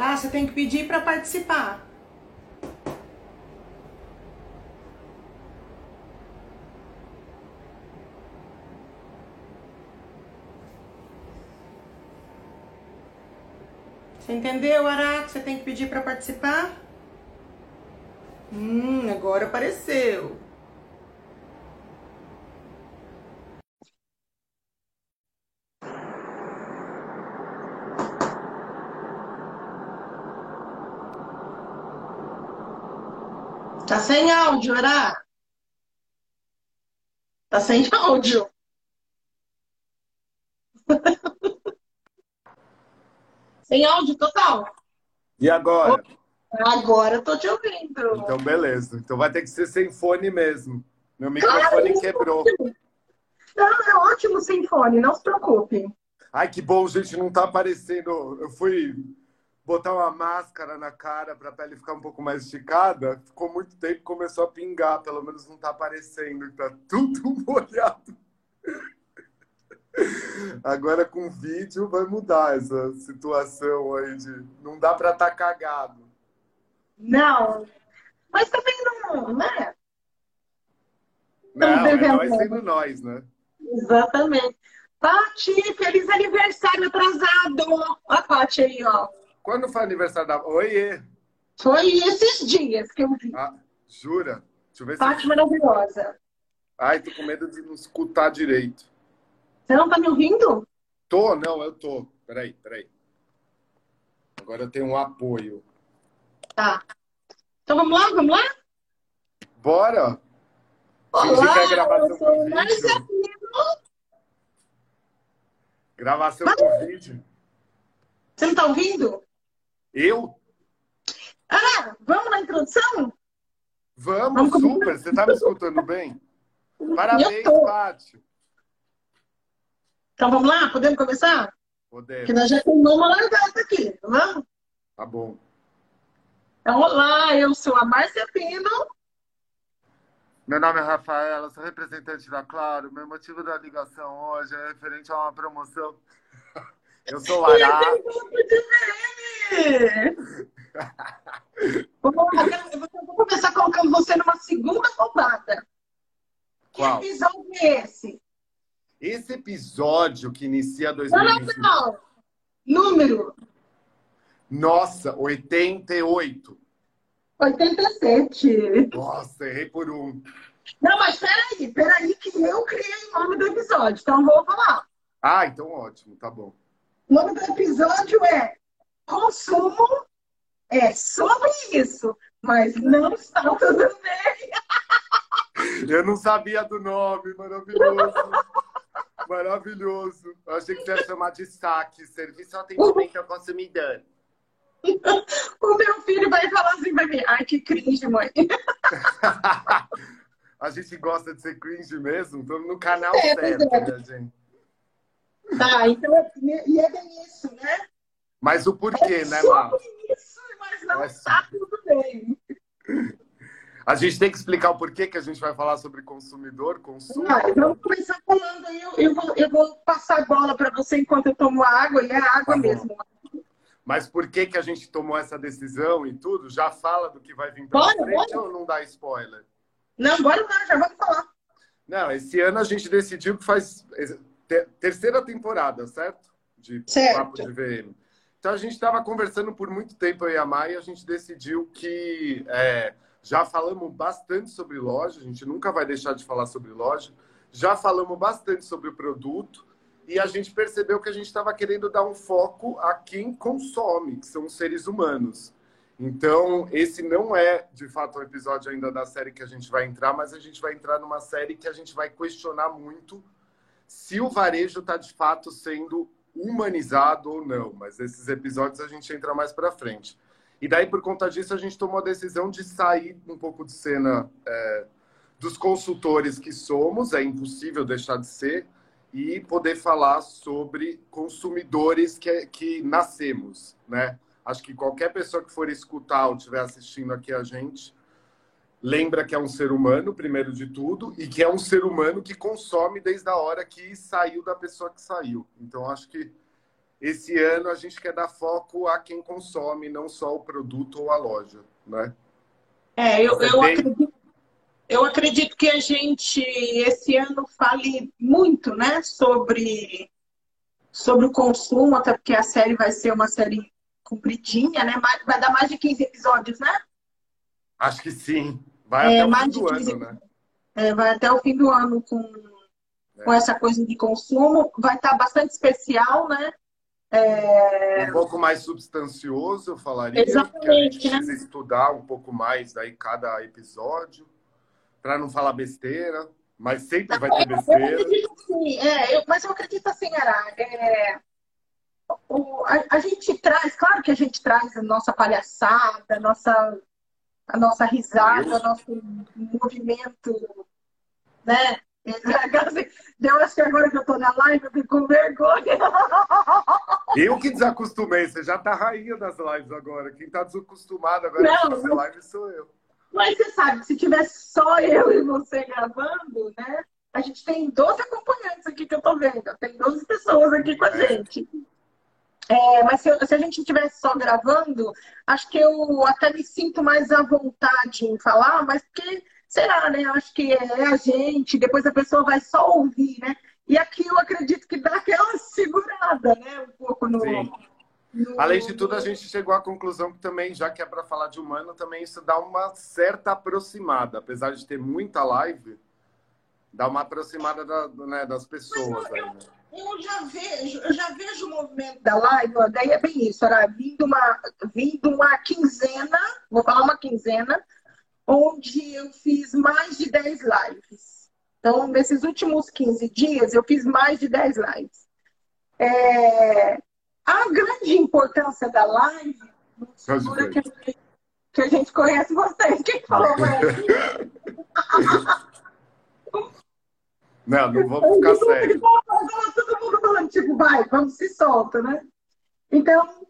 Ah, você tem que pedir para participar. Você entendeu, Ara? Você tem que pedir para participar? Hum, agora apareceu. Sem áudio, Ara? Tá sem áudio. Sem áudio total. E agora? Agora eu tô te ouvindo. Então, beleza. Então vai ter que ser sem fone mesmo. Meu microfone Cara, quebrou. Não, é ótimo sem fone, não se preocupe. Ai, que bom, gente, não tá aparecendo. Eu fui botar uma máscara na cara para a pele ficar um pouco mais esticada. Ficou muito tempo, começou a pingar. Pelo menos não tá aparecendo, tá tudo molhado. Agora com vídeo vai mudar essa situação aí de não dá para estar tá cagado. Não, mas também não, né? Não, é nós sendo nós, né? Exatamente. Pati, feliz aniversário atrasado. A Pati aí, ó. Quando foi aniversário da... Oiê! Foi esses dias que eu vi. Ah, jura? Deixa eu ver Pati se... maravilhosa. Ai, tô com medo de não escutar direito. Você não tá me ouvindo? Tô, não, eu tô. Peraí, peraí. Agora eu tenho um apoio. Tá. Então vamos lá, vamos lá? Bora! Olá, é gravação eu sou vídeo. Gravação Mas... vídeo. Você não tá ouvindo? Eu? Ah, vamos na introdução? Vamos, vamos super. Você tá me escutando bem? Parabéns, Pátio. Então vamos lá? Podemos começar? Podemos. Que nós já temos uma largada aqui, vamos? Tá bom. Então, olá, eu sou a Márcia Pino. Meu nome é Rafaela, sou representante da Claro. Meu motivo da ligação hoje é referente a uma promoção. Eu sou Lara. eu vou começar colocando você numa segunda roubada. Que episódio é esse? Esse episódio que inicia 2020. Não, não, não. Número. Nossa, 88. 87. Nossa, errei por um. Não, mas peraí, peraí, que eu criei o nome do episódio, então vou falar. Ah, então ótimo, tá bom. O nome do episódio é Consumo é sobre isso, mas não está tudo bem. Eu não sabia do nome, maravilhoso. Maravilhoso. Eu achei que você ia chamar de saque, serviço atendimento ao consumidor. O meu filho vai falar assim pra mim, ai que cringe, mãe. A gente gosta de ser cringe mesmo? Estamos no canal é, certo, é. né, gente? Tá, então, e é bem isso, né? Mas o porquê, é né, Má? isso, mas não está tudo bem. A gente tem que explicar o porquê que a gente vai falar sobre consumidor, consumo. Ah, vamos começar falando aí. Eu, eu, vou, eu vou passar a bola para você enquanto eu tomo água, e é água tá mesmo. Mas por que, que a gente tomou essa decisão e tudo? Já fala do que vai vir para frente bora. ou não dá spoiler? Não, bora lá, já vamos falar. Não, esse ano a gente decidiu que faz terceira temporada, certo? De certo. Papo de VM. Então a gente estava conversando por muito tempo aí a Mai e a gente decidiu que é, já falamos bastante sobre loja, a gente nunca vai deixar de falar sobre loja. Já falamos bastante sobre o produto e a gente percebeu que a gente estava querendo dar um foco a quem consome, que são os seres humanos. Então, esse não é, de fato, o um episódio ainda da série que a gente vai entrar, mas a gente vai entrar numa série que a gente vai questionar muito se o varejo está, de fato, sendo humanizado ou não. Mas esses episódios a gente entra mais para frente. E daí, por conta disso, a gente tomou a decisão de sair um pouco de cena é, dos consultores que somos, é impossível deixar de ser, e poder falar sobre consumidores que, que nascemos, né? Acho que qualquer pessoa que for escutar ou estiver assistindo aqui a gente, lembra que é um ser humano, primeiro de tudo, e que é um ser humano que consome desde a hora que saiu da pessoa que saiu. Então, acho que esse ano a gente quer dar foco a quem consome, não só o produto ou a loja, né? É, eu, eu, acredito, eu acredito que a gente esse ano fale muito, né, sobre sobre o consumo, até porque a série vai ser uma série compridinha, né? Vai dar mais de 15 episódios, né? Acho que sim. Vai é, até o fim do 15... ano, né? É, vai até o fim do ano com, é. com essa coisa de consumo. Vai estar bastante especial, né? É... Um pouco mais substancioso, eu falaria. Exatamente. a gente precisa né? estudar um pouco mais daí cada episódio, para não falar besteira, mas sempre vai ter besteira. Eu acredito, sim, é, eu, mas eu acredito assim, Ara, é, o, a, a, gente traz, claro que a gente traz a nossa palhaçada, a nossa, a nossa risada, o nosso movimento, né? Eu acho que agora que eu tô na live, eu fico com vergonha. Eu que desacostumei, você já tá rainha das lives agora. Quem tá desacostumado agora não, fazer live sou eu. Mas você sabe, se tivesse só eu e você gravando, né? A gente tem 12 acompanhantes aqui que eu tô vendo. Tem 12 pessoas aqui com a é. gente. É, mas se, se, a gente estivesse só gravando, acho que eu até me sinto mais à vontade em falar, mas porque será, né? Acho que é a gente, depois a pessoa vai só ouvir, né? E aqui eu acredito que dá aquela segurada, né? Um pouco no. no... Além de tudo, a gente chegou à conclusão que também, já que é para falar de humano, também isso dá uma certa aproximada. Apesar de ter muita live, dá uma aproximada da, né, das pessoas. Aí, né? Eu, já vejo, eu já vejo o movimento da live, daí é bem isso, era vindo uma, vindo uma quinzena, vou falar uma quinzena, onde eu fiz mais de 10 lives. Então, nesses últimos 15 dias, eu fiz mais de 10 lives. É... A grande importância da live, que, que a gente conhece vocês. Quem falou mais? Não, não vamos ficar sério. Todo mundo falando, tipo, vai, vamos se solta, né? Então,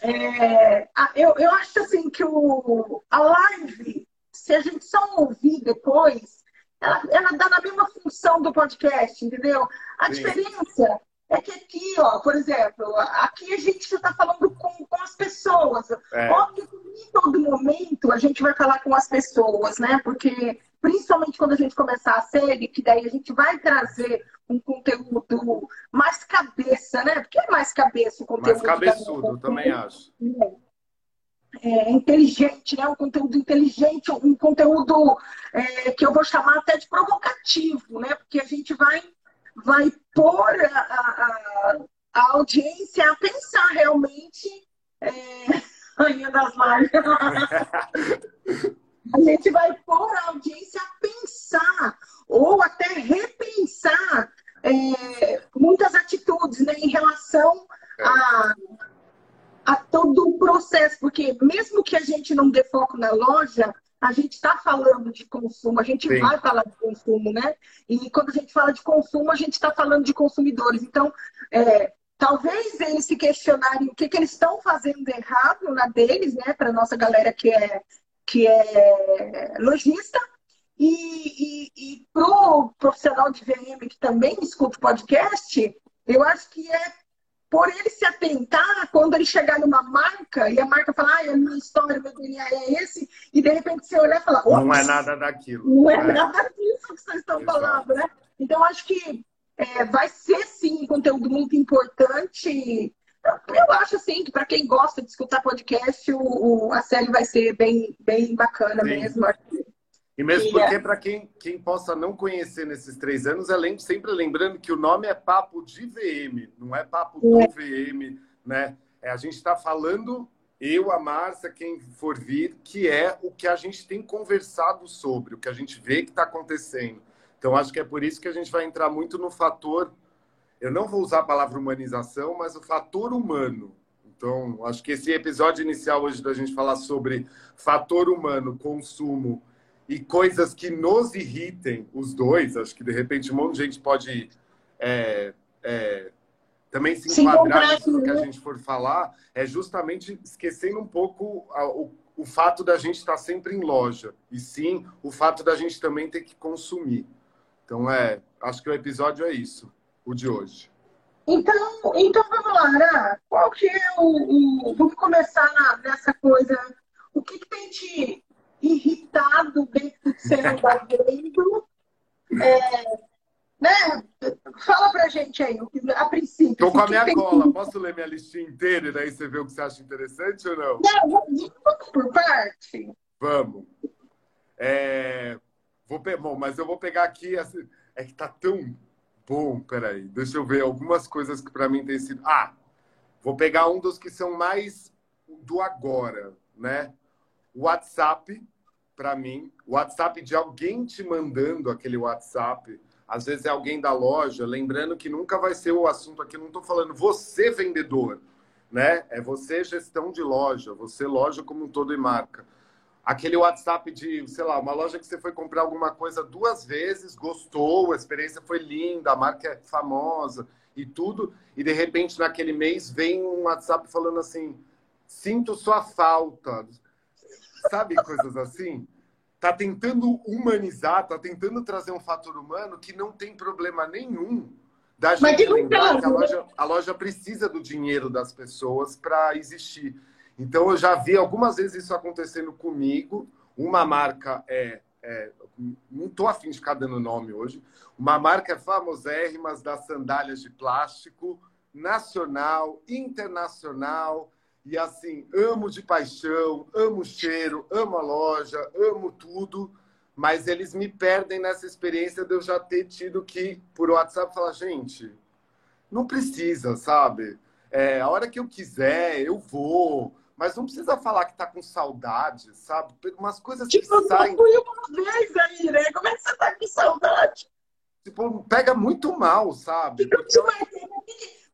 é, eu, eu acho assim que o, a live, se a gente só ouvir depois, ela, ela dá na mesma função do podcast, entendeu? A Sim. diferença é que aqui, ó, por exemplo, aqui a gente está falando com, com as pessoas. É. Óbvio que em todo momento a gente vai falar com as pessoas, né? Porque principalmente quando a gente começar a série, que daí a gente vai trazer um conteúdo mais cabeça, né? Porque é mais cabeça o conteúdo. Mais cabeçudo, também acho. É, inteligente, né? Um conteúdo inteligente, um conteúdo é, que eu vou chamar até de provocativo, né? Porque a gente vai, vai pôr a, a, a audiência a pensar realmente é, Rainha das a gente vai pôr a audiência a pensar ou até repensar é, muitas atitudes né, em relação a, a todo o processo, porque mesmo que a gente não dê foco na loja, a gente está falando de consumo, a gente Sim. vai falar de consumo, né? E quando a gente fala de consumo, a gente está falando de consumidores. Então, é, talvez eles se questionarem o que, que eles estão fazendo errado na deles, né? Para nossa galera que é que é lojista, e, e, e para o profissional de VM que também escuta o podcast, eu acho que é por ele se atentar quando ele chegar numa marca e a marca falar, ah, a minha história, meu DNA é esse, e de repente você olhar e falar, não é nada daquilo. Não é, é. nada disso que vocês estão Exato. falando, né? Então, acho que é, vai ser sim um conteúdo muito importante eu acho assim que para quem gosta de escutar podcast, o, o, a série vai ser bem, bem bacana Sim. mesmo. E mesmo porque, é. para quem, quem possa não conhecer nesses três anos, é sempre lembrando que o nome é Papo de VM, não é Papo é. do VM, né? É, a gente está falando, eu, a Márcia, quem for vir, que é o que a gente tem conversado sobre, o que a gente vê que está acontecendo. Então, acho que é por isso que a gente vai entrar muito no fator eu não vou usar a palavra humanização, mas o fator humano. Então, acho que esse episódio inicial hoje da gente falar sobre fator humano, consumo e coisas que nos irritem, os dois, acho que de repente um monte de gente pode é, é, também se enquadrar nisso que a gente for falar, é justamente esquecendo um pouco a, o, o fato da gente estar sempre em loja, e sim o fato da gente também ter que consumir. Então, é, acho que o episódio é isso o de hoje? Então, então vamos Lara, qual que é o, o... Vamos começar na, nessa coisa. O que, que tem te do seu vendo? É, né? Fala pra gente aí, a princípio. Tô com a minha cola. Posso ler minha listinha inteira e daí você vê o que você acha interessante ou não? Não, vamos por parte. Vamos. É... Vou pe... Bom, mas eu vou pegar aqui. Assim... É que tá tão bom. Peraí, deixa eu ver algumas coisas que para mim tem sido. Ah, vou pegar um dos que são mais do agora, né? WhatsApp, para mim. WhatsApp de alguém te mandando aquele WhatsApp às vezes é alguém da loja, lembrando que nunca vai ser o assunto aqui, não estou falando você vendedor, né? É você gestão de loja, você loja como um todo e marca. Aquele WhatsApp de, sei lá, uma loja que você foi comprar alguma coisa duas vezes, gostou, a experiência foi linda, a marca é famosa e tudo, e de repente naquele mês vem um WhatsApp falando assim: sinto sua falta. Sabe coisas assim? está tentando humanizar, está tentando trazer um fator humano que não tem problema nenhum da gente lembrar que a loja, a loja precisa do dinheiro das pessoas para existir. Então, eu já vi algumas vezes isso acontecendo comigo. Uma marca é. é não estou afim de ficar dando nome hoje. Uma marca é famosérrima das sandálias de plástico, nacional, internacional, e assim, amo de paixão, amo o cheiro, amo a loja, amo tudo, mas eles me perdem nessa experiência de eu já ter tido que, por WhatsApp, falar, gente, não precisa, sabe? É, a hora que eu quiser, eu vou. Mas não precisa falar que tá com saudade, sabe? Umas coisas que tipo, saem... Eu fui uma vez aí, né? Como é que você tá com saudade? Tipo, pega muito mal, sabe? Porque...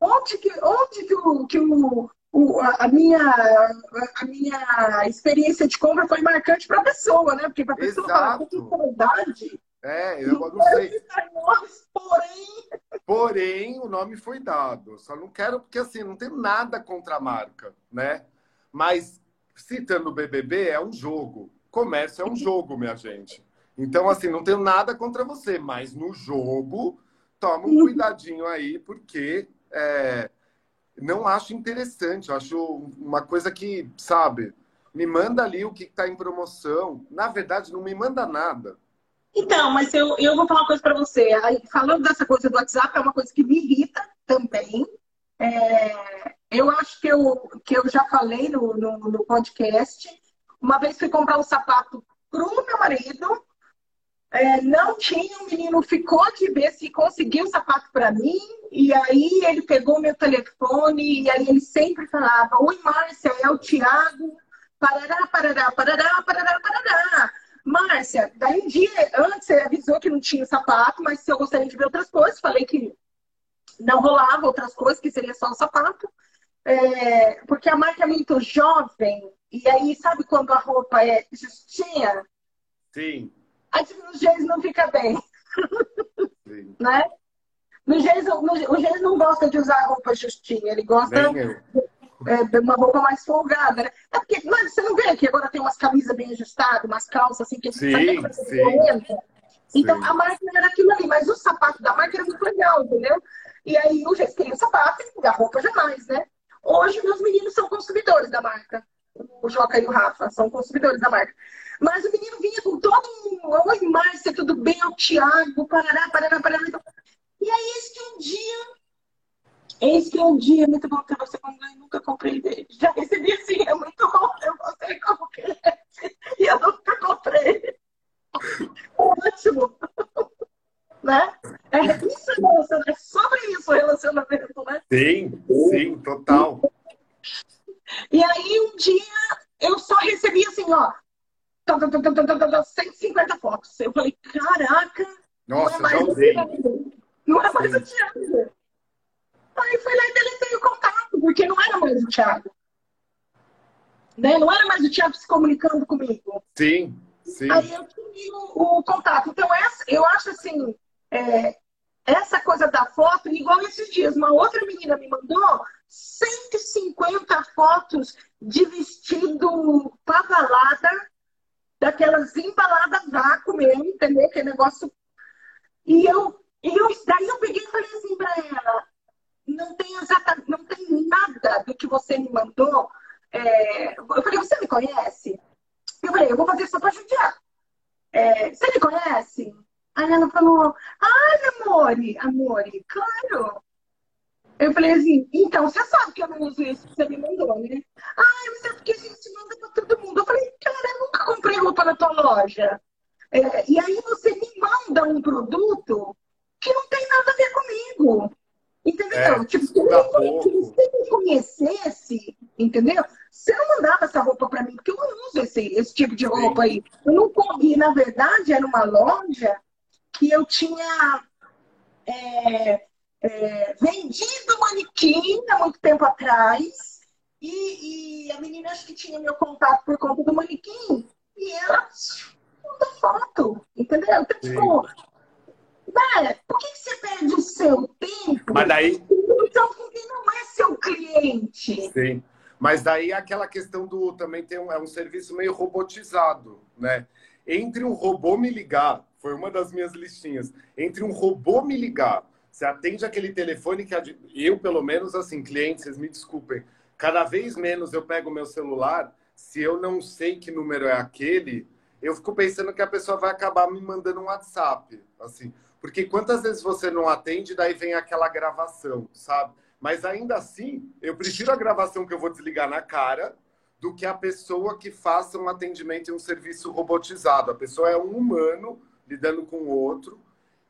Onde que, onde que o, que o, o, a, minha, a minha experiência de compra foi marcante para a pessoa, né? Porque para a pessoa falar com saudade. É, eu não, sei. Nós, porém. Porém, o nome foi dado. Só não quero, porque assim, não tem nada contra a marca, né? Mas, citando o BBB, é um jogo. Comércio é um jogo, minha gente. Então, assim, não tenho nada contra você, mas no jogo, toma um cuidadinho aí, porque é, não acho interessante. Eu acho uma coisa que, sabe, me manda ali o que está em promoção. Na verdade, não me manda nada. Então, mas eu, eu vou falar uma coisa para você. Aí, falando dessa coisa do WhatsApp, é uma coisa que me irrita também. É, eu acho que eu, que eu já falei no, no, no podcast. Uma vez fui comprar um sapato para o meu marido é, não tinha, o menino ficou de ver se conseguiu o sapato para mim, e aí ele pegou meu telefone, e aí ele sempre falava: Oi, Márcia, é o Tiago, parará, parará, parará, parará, parará. Márcia, daí um dia antes ele avisou que não tinha sapato, mas se eu gostaria de ver outras coisas, falei que não rolava outras coisas, que seria só o sapato, é, porque a marca é muito jovem, e aí sabe quando a roupa é justinha? Sim Aí no Geis não fica bem. Né? No Geis, no, o Geis não gosta de usar roupa justinha, ele gosta é, de uma roupa mais folgada, né? É porque mas você não vê que agora tem umas camisas bem ajustadas, umas calças assim que sim, sim. Então sim. a marca era aquilo ali, mas o sapato da marca era muito legal, entendeu? E aí o Geis queria o sapato e a roupa jamais, né? Hoje meus meninos são consumidores da marca. O Joca e o Rafa são consumidores da marca. Mas o menino vinha com todo um. Oi, Márcia, tudo bem? É o Tiago, parará, parará, parará. E aí, eis que um dia. Eis que um dia, muito bom ter você eu nunca comprei dele. Já recebi assim, é muito bom ter você como cliente. E eu nunca comprei. Ótimo. né? É, isso é, é sobre isso o relacionamento, né? Sim, sim, total. E aí, um dia, eu só recebi assim, ó, 150 fotos. Eu falei, caraca! Nossa, não é já usei. Não é mais o Thiago. Aí fui lá e deletei o contato, porque não era mais o Thiago. Né? Não era mais o Thiago se comunicando comigo. Sim, sim. Aí eu tive o, o contato. Então, essa, eu acho assim, é, essa coisa da foto, igual esses dias, uma outra menina me mandou 150 fotos de vestido pavalada daquelas embaladas vácuo mesmo, entendeu? Que negócio. E eu, eu daí eu peguei e falei assim para ela, não tem exatamente, não tem nada do que você me mandou. É... Eu falei, você me conhece? Eu falei, eu vou fazer isso para judiar. É... Você me conhece? Aí ela falou, ai, amore, amore, claro. Eu falei assim, então, você sabe que eu não uso isso que você me mandou, né? Ah, mas é porque a gente manda pra todo mundo. Eu falei, cara, eu nunca comprei roupa na tua loja. É, e aí você me manda um produto que não tem nada a ver comigo. Entendeu? É, tipo, se você me conhecesse, entendeu? Você não mandava essa roupa para mim, porque eu não uso esse, esse tipo de roupa aí. Eu não corri, na verdade, era uma loja que eu tinha é, é, vendido manequim há muito tempo atrás. E, e, a menina acho que tinha meu contato por conta do manequim. E ela manda foto, entendeu? Então, tipo, né, por que, que você perde o seu tempo? Mas daí. Então, porque não é seu cliente. Sim. Mas daí aquela questão do também tem um, é um serviço meio robotizado, né? Entre um robô me ligar, foi uma das minhas listinhas. Entre um robô me ligar você atende aquele telefone que eu, pelo menos, assim, clientes, vocês me desculpem, cada vez menos eu pego meu celular, se eu não sei que número é aquele, eu fico pensando que a pessoa vai acabar me mandando um WhatsApp, assim. Porque quantas vezes você não atende, daí vem aquela gravação, sabe? Mas ainda assim, eu prefiro a gravação que eu vou desligar na cara do que a pessoa que faça um atendimento em um serviço robotizado. A pessoa é um humano lidando com o outro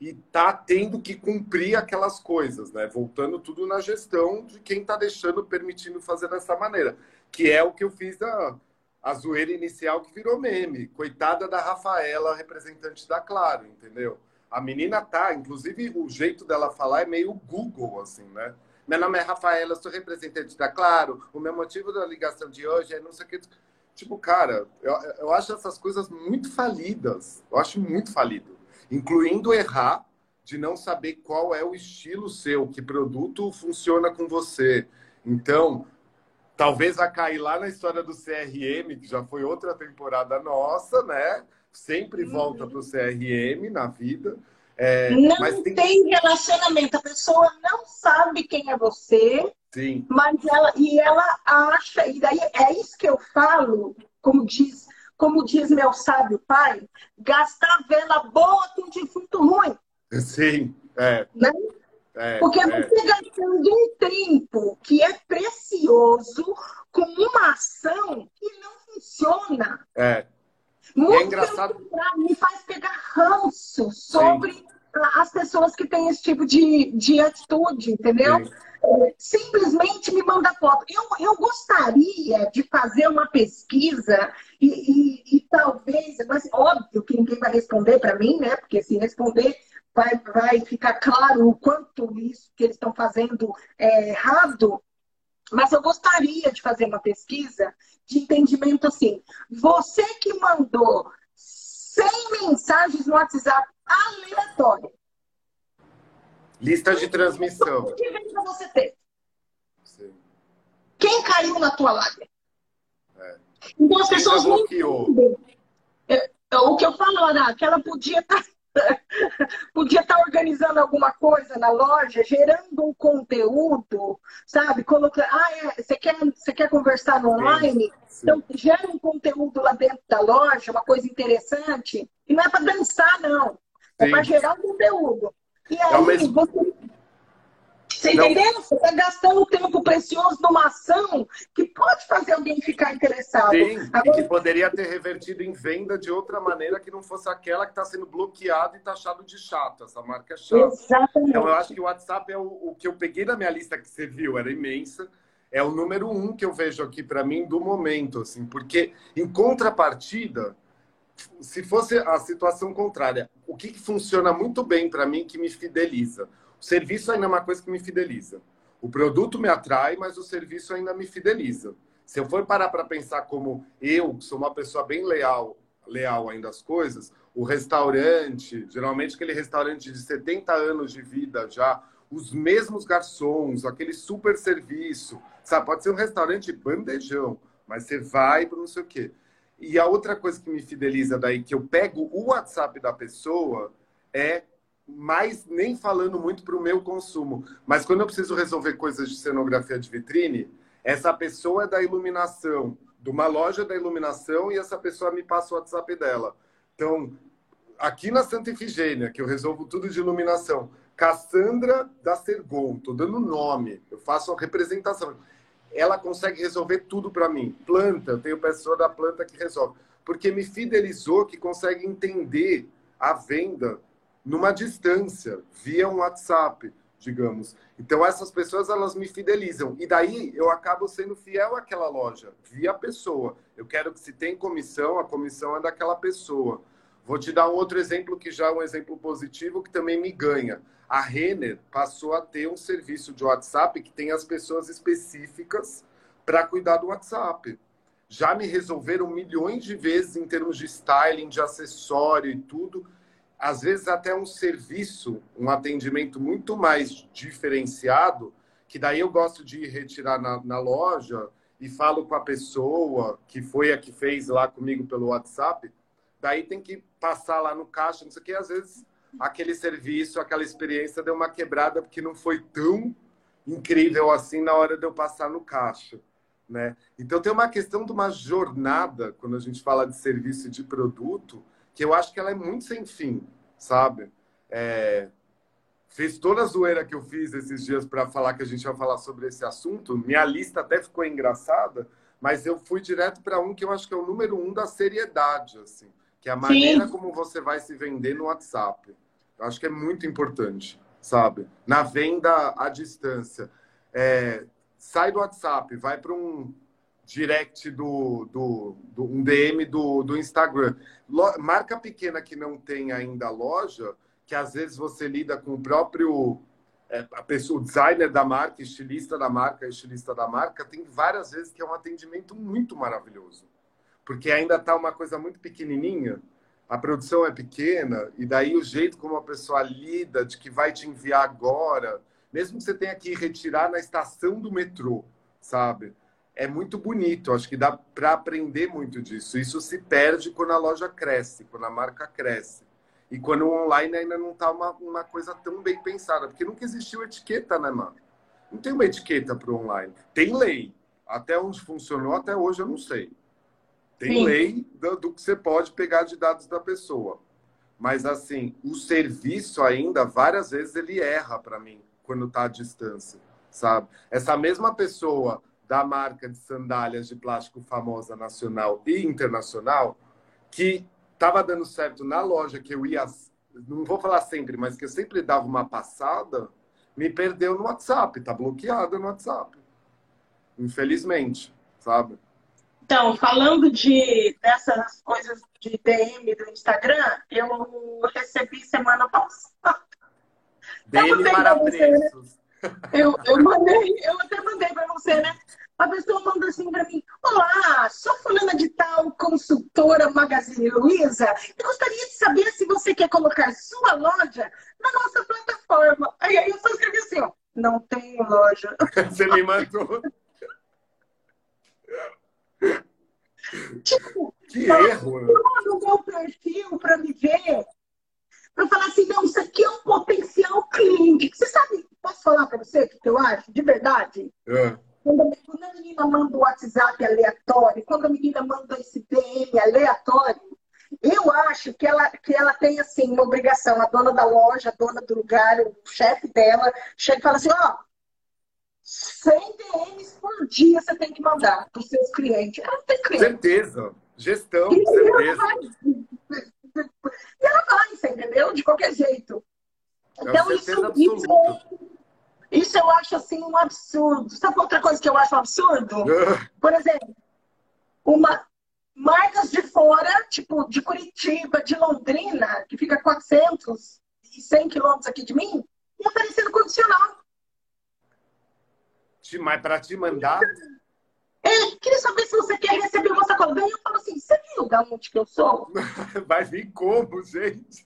e tá tendo que cumprir aquelas coisas, né? Voltando tudo na gestão de quem está deixando, permitindo fazer dessa maneira, que é o que eu fiz a, a zoeira inicial que virou meme. Coitada da Rafaela, representante da Claro, entendeu? A menina tá, inclusive o jeito dela falar é meio Google, assim, né? Meu nome é Rafaela, sou representante da Claro. O meu motivo da ligação de hoje é não sei o que. Tipo, cara, eu, eu acho essas coisas muito falidas. Eu acho muito falido incluindo errar de não saber qual é o estilo seu, que produto funciona com você. Então, talvez a cair lá na história do CRM, que já foi outra temporada nossa, né? Sempre volta para o CRM na vida. É, não tem... tem... relacionamento, a pessoa não sabe quem é você, Sim. mas ela e ela acha, e daí é isso que eu falo, como diz como diz meu sábio pai, gastar vela boa com defunto ruim. Sim, é. Né? É, Porque é. você gastando um tempo que é precioso com uma ação que não funciona. É. Muito é engraçado. Me faz pegar ranço sobre Sim. as pessoas que têm esse tipo de, de atitude, entendeu? Sim simplesmente me manda foto. Eu, eu gostaria de fazer uma pesquisa e, e, e talvez, mas óbvio que ninguém vai responder para mim, né? Porque se responder vai, vai ficar claro o quanto isso que eles estão fazendo é errado. Mas eu gostaria de fazer uma pesquisa de entendimento assim. Você que mandou 100 mensagens no WhatsApp aleatório, Lista de transmissão. Que você ter? Sim. Quem caiu na tua live? É. Então as Quem pessoas não é, é, O que eu falo, Ana, que ela podia estar tá, podia estar tá organizando alguma coisa na loja, gerando um conteúdo, sabe? Colocando, ah, é, você quer, você quer conversar no online? Sim. Então, gera um conteúdo lá dentro da loja, uma coisa interessante. E não é para dançar, não. É para gerar um conteúdo. E aí, é mesmo... você... Você entendeu? Você está gastando tempo precioso numa ação que pode fazer alguém ficar interessado. Sim, Agora... e que poderia ter revertido em venda de outra maneira que não fosse aquela que está sendo bloqueada e taxado de chato. Essa marca é chata. Exatamente. Então, eu acho que o WhatsApp é o, o que eu peguei da minha lista que você viu, era imensa. É o número um que eu vejo aqui para mim do momento, assim, porque em contrapartida, se fosse a situação contrária, o que, que funciona muito bem para mim que me fideliza? O serviço ainda é uma coisa que me fideliza. O produto me atrai, mas o serviço ainda me fideliza. Se eu for parar para pensar como eu, que sou uma pessoa bem leal, leal ainda às coisas, o restaurante, geralmente aquele restaurante de 70 anos de vida já, os mesmos garçons, aquele super serviço, sabe? Pode ser um restaurante bandejão, mas você vai para não sei o quê. E a outra coisa que me fideliza daí, que eu pego o WhatsApp da pessoa, é mais nem falando muito para o meu consumo. Mas quando eu preciso resolver coisas de cenografia de vitrine, essa pessoa é da iluminação, de uma loja da iluminação, e essa pessoa me passa o WhatsApp dela. Então, aqui na Santa Ifigênia, que eu resolvo tudo de iluminação, Cassandra da Sergon, estou dando nome, eu faço a representação. Ela consegue resolver tudo para mim. Planta, eu tenho pessoa da planta que resolve. Porque me fidelizou que consegue entender a venda numa distância, via um WhatsApp, digamos. Então essas pessoas elas me fidelizam e daí eu acabo sendo fiel àquela loja, via pessoa. Eu quero que se tem comissão, a comissão é daquela pessoa. Vou te dar um outro exemplo que já é um exemplo positivo que também me ganha. A Renner passou a ter um serviço de WhatsApp que tem as pessoas específicas para cuidar do WhatsApp. Já me resolveram milhões de vezes em termos de styling, de acessório e tudo. Às vezes até um serviço, um atendimento muito mais diferenciado, que daí eu gosto de retirar na, na loja e falo com a pessoa que foi a que fez lá comigo pelo WhatsApp, daí tem que passar lá no caixa, não sei o que, às vezes aquele serviço, aquela experiência deu uma quebrada porque não foi tão incrível assim na hora de eu passar no caixa, né? Então tem uma questão de uma jornada quando a gente fala de serviço e de produto, que eu acho que ela é muito sem fim, sabe? É, fiz toda a zoeira que eu fiz esses dias para falar que a gente ia falar sobre esse assunto. Minha lista até ficou engraçada, mas eu fui direto para um que eu acho que é o número um da seriedade, assim, que é a maneira Sim. como você vai se vender no WhatsApp. Acho que é muito importante, sabe? Na venda à distância. É, sai do WhatsApp, vai para um direct do, do, do, um DM do, do Instagram. Marca pequena que não tem ainda loja, que às vezes você lida com o próprio é, a pessoa, o designer da marca, estilista da marca, estilista da marca, tem várias vezes que é um atendimento muito maravilhoso. Porque ainda está uma coisa muito pequenininha, a produção é pequena, e daí o jeito como a pessoa lida, de que vai te enviar agora, mesmo que você tenha que retirar na estação do metrô, sabe? é muito bonito. Acho que dá para aprender muito disso. Isso se perde quando a loja cresce, quando a marca cresce. E quando o online ainda não está uma, uma coisa tão bem pensada. Porque nunca existiu etiqueta, né, mano? Não tem uma etiqueta para o online. Tem lei. Até onde funcionou, até hoje eu não sei. Tem Sim. lei do, do que você pode pegar de dados da pessoa. Mas, assim, o serviço ainda, várias vezes, ele erra para mim quando está à distância, sabe? Essa mesma pessoa da marca de sandálias de plástico famosa nacional e internacional, que estava dando certo na loja que eu ia, não vou falar sempre, mas que eu sempre dava uma passada, me perdeu no WhatsApp, tá bloqueada no WhatsApp. Infelizmente, sabe? Então, falando de dessas coisas de DM do Instagram, eu recebi semana passada. DM para preços. Eu, eu mandei, eu até mandei para você, né? A pessoa manda assim para mim: Olá, sou fulana de tal, consultora Magazine Luiza. Eu gostaria de saber se você quer colocar sua loja na nossa plataforma. Aí, aí eu só escrevi assim: ó, Não tenho loja. Você me mandou. tipo, que erro! no meu perfil para me ver. Para falar assim: Não, isso aqui é um potencial cliente. Você sabe, posso falar para você o que eu acho? De verdade? É. Quando, a menina manda o WhatsApp aleatório, quando a menina manda esse DM aleatório, eu acho que ela, que ela tem, assim, uma obrigação. A dona da loja, a dona do lugar, o chefe dela, chega e fala assim, ó, 100 DMs por dia você tem que mandar para os seus clientes. Ela tem cliente. Certeza. Gestão, e certeza. Ela vai, e ela vai, você entendeu? De qualquer jeito. É então, isso, isso, isso eu acho assim um absurdo. Sabe outra coisa que eu acho um absurdo? Por exemplo, uma marcas de fora, tipo de Curitiba, de Londrina, que fica 400 e 100 quilômetros aqui de mim, oferecendo condicional. Mas para te mandar? É, queria saber se você quer receber uma sacola. Daí eu falo assim, você viu da onde que eu sou? Vai vir como, gente?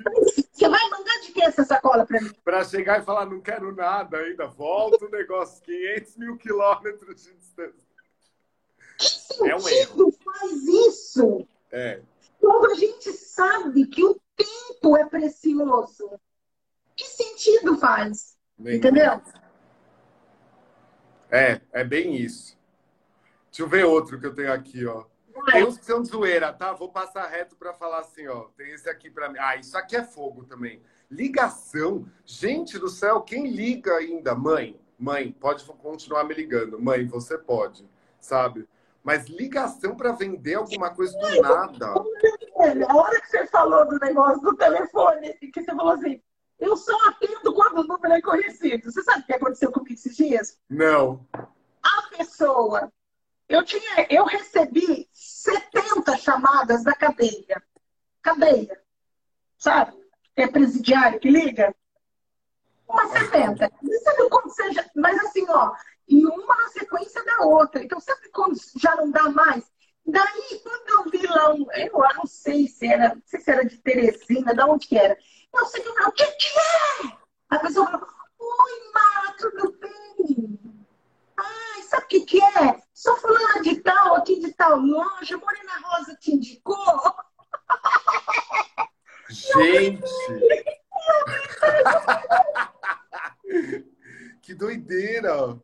Você vai mandar de que essa sacola para mim? Para chegar e falar, não quero nada ainda. Volta o negócio, 500 mil quilômetros de distância. Que sentido é um erro. faz isso? É. Quando a gente sabe que o tempo é precioso. Que sentido faz? Bem Entendeu? É, é bem isso. Deixa eu ver outro que eu tenho aqui, ó. Tem uns que são zoeira, tá? Vou passar reto para falar assim, ó. Tem esse aqui para mim. Ah, isso aqui é fogo também. Ligação. Gente do céu, quem liga ainda? Mãe, mãe, pode continuar me ligando. Mãe, você pode, sabe? Mas ligação para vender alguma coisa do nada. A hora que você falou do negócio do telefone, que você falou assim, eu só atendo quando o número é conhecido. Você sabe o que aconteceu comigo esses dias? Não. A pessoa, eu tinha, eu recebi 70 chamadas da cadeia. Cadeia. Sabe? É presidiário que liga? Uma 70. Não sabe como seja, mas assim, ó, e uma na sequência da outra. Então, sabe quando já não dá mais? Daí, quando eu vi lá, um, eu não sei se era, não sei se era de Teresina, de onde que era. Eu sei que o que que é? A pessoa falou, oi, Mara, tudo bem? Ai, sabe o que que é? Sou fulana de tal, aqui de tal loja, Morena Rosa te indicou. Gente! que doideira!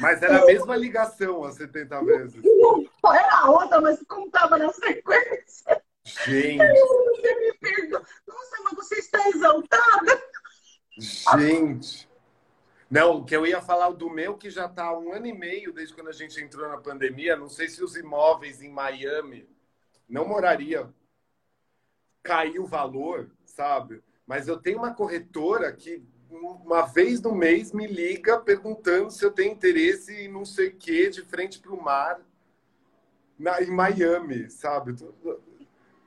Mas era a mesma ligação as 70 vezes. Era a outra, mas como estava na sequência. Gente! Você me perdoa. Nossa, mas você está exaltada? Gente! Não, que eu ia falar do meu, que já está há um ano e meio desde quando a gente entrou na pandemia. Não sei se os imóveis em Miami não moraria. Caiu o valor, sabe? Mas eu tenho uma corretora que uma vez no mês me liga perguntando se eu tenho interesse em não sei o que de frente para o mar na, em Miami, sabe?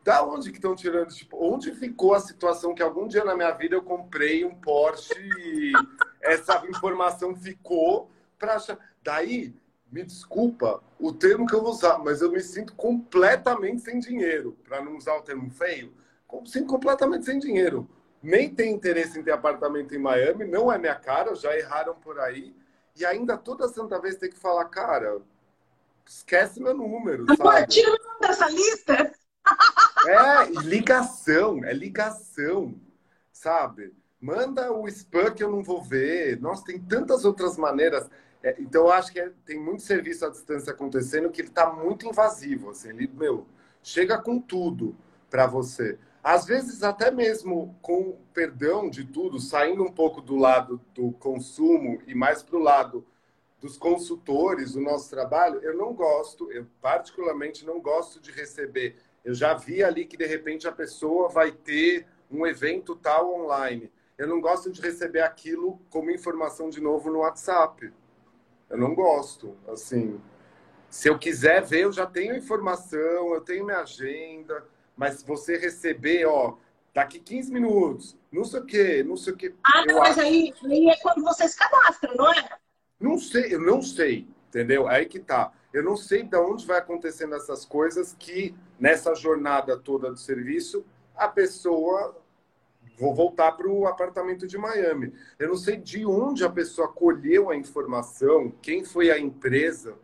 Da onde que estão tirando? Tipo, onde ficou a situação que algum dia na minha vida eu comprei um Porsche e essa informação ficou para achar. Daí, me desculpa o termo que eu vou usar, mas eu me sinto completamente sem dinheiro, para não usar o termo feio, sinto completamente sem dinheiro nem tem interesse em ter apartamento em Miami, não é minha cara, já erraram por aí. E ainda toda santa vez tem que falar, cara, esquece meu número. Agora, tira o nome dessa lista. É, ligação, é ligação, sabe? Manda o spam que eu não vou ver. Nossa, tem tantas outras maneiras. É, então, eu acho que é, tem muito serviço à distância acontecendo que ele está muito invasivo. Assim, ele, meu, chega com tudo para você. Às vezes, até mesmo com perdão de tudo, saindo um pouco do lado do consumo e mais para o lado dos consultores do nosso trabalho, eu não gosto, eu particularmente não gosto de receber. Eu já vi ali que de repente a pessoa vai ter um evento tal online. Eu não gosto de receber aquilo como informação de novo no WhatsApp. Eu não gosto, assim. Se eu quiser ver, eu já tenho informação, eu tenho minha agenda mas você receber, ó, daqui 15 minutos, não sei o quê, não sei o quê. Ah, não, mas aí, aí é quando vocês cadastram, não é? Não sei, eu não sei, entendeu? Aí que tá. Eu não sei de onde vai acontecendo essas coisas que nessa jornada toda do serviço a pessoa vou voltar para o apartamento de Miami. Eu não sei de onde a pessoa colheu a informação, quem foi a empresa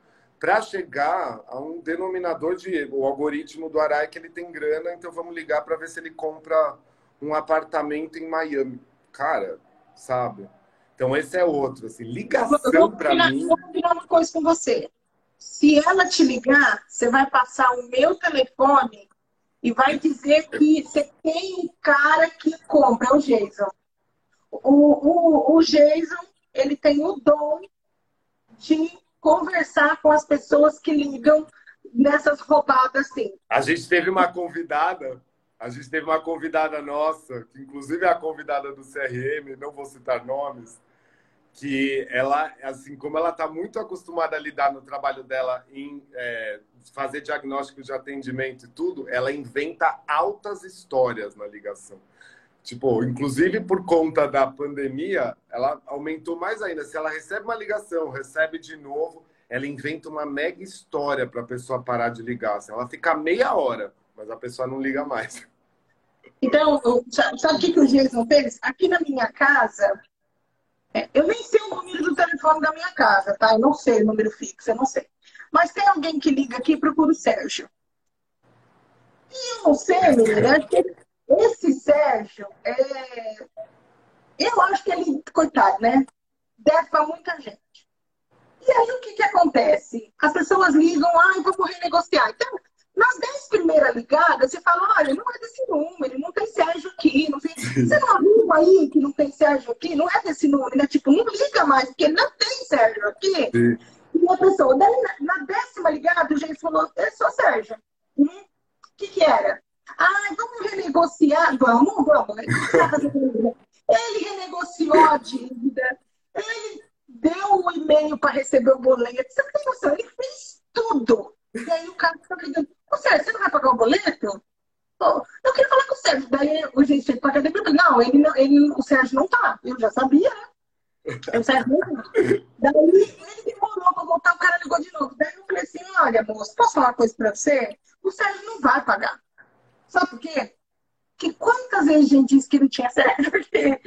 para chegar a um denominador de o algoritmo do Arai que ele tem grana, então vamos ligar para ver se ele compra um apartamento em Miami. Cara, sabe? Então esse é outro, assim, ligação para mim. Vou combinar uma coisa com você. Se ela te ligar, você vai passar o meu telefone e vai dizer que você tem um cara que compra, é o Jason. O, o, o Jason, ele tem o dom de conversar com as pessoas que ligam nessas roubadas, sim. A gente teve uma convidada, a gente teve uma convidada nossa, que inclusive é a convidada do CRM, não vou citar nomes, que ela, assim, como ela está muito acostumada a lidar no trabalho dela em é, fazer diagnóstico de atendimento e tudo, ela inventa altas histórias na ligação. Tipo, inclusive por conta da pandemia, ela aumentou mais ainda. Se ela recebe uma ligação, recebe de novo, ela inventa uma mega história para a pessoa parar de ligar. Assim, ela fica meia hora, mas a pessoa não liga mais. Então, sabe o que, que o Jason fez? Aqui na minha casa, é, eu nem sei o número do telefone da minha casa, tá? Eu não sei o número fixo, eu não sei. Mas tem alguém que liga aqui e procura o Sérgio. E eu não sei, menina, esse Sérgio, é... eu acho que ele, coitado, né? Deve para muita gente. E aí o que, que acontece? As pessoas ligam, ah, eu vou renegociar. Então, nas 10 primeiras ligadas, você fala, olha, não é desse número, não tem Sérgio aqui. Não tem... Você não viu aí que não tem Sérgio aqui? Não é desse número, né? Tipo, não liga mais, porque não tem Sérgio aqui. Sim. E a pessoa, daí na, na décima ligada, o gente falou, eu sou Sérgio. O hum, que que era? Ah, vamos renegociar? Vamos, vamos. Ele renegociou a dívida, ele deu o um e-mail para receber o boleto. Você não tem noção, ele fez tudo. E aí o cara fica ligando, Sérgio, você não vai pagar o boleto? Oh, eu queria falar com o Sérgio. Daí o gente foi para cadê? Não, ele, ele, o Sérgio não tá. Eu já sabia, né? Eu não tá. Daí ele demorou para voltar, o cara ligou de novo. Daí eu falei assim, olha, moço, posso falar uma coisa para você? O Sérgio não vai pagar. Sabe por quê? Que quantas vezes a gente disse que não tinha Sérgio aqui?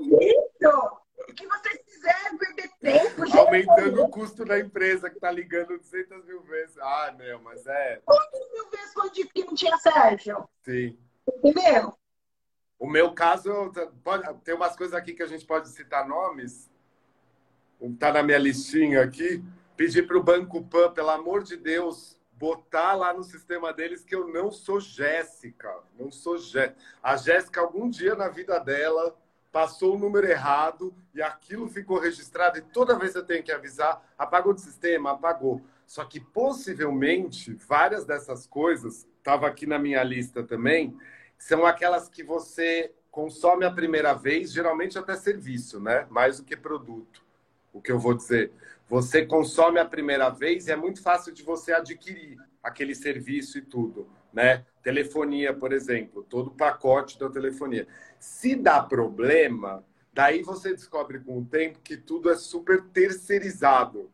Isso! que vocês quiserem perder tempo. Gente. Aumentando o custo da empresa que está ligando 200 mil vezes. Ah, meu, mas é. Quantas mil vezes foi dito que não tinha Sérgio? Sim. Entendeu? O meu caso, pode, tem umas coisas aqui que a gente pode citar nomes. Está na minha listinha aqui. Pedir para o Banco Pan, pelo amor de Deus, botar lá no sistema deles que eu não sou Jéssica. Não sou Jéssica. A Jéssica, algum dia na vida dela, passou o número errado e aquilo ficou registrado e toda vez eu tenho que avisar, apagou do sistema, apagou. Só que possivelmente várias dessas coisas, estava aqui na minha lista também, são aquelas que você consome a primeira vez, geralmente até serviço, né? Mais do que produto. O que eu vou dizer, você consome a primeira vez e é muito fácil de você adquirir aquele serviço e tudo né? Telefonia, por exemplo, todo o pacote da telefonia. Se dá problema, daí você descobre com o tempo que tudo é super terceirizado.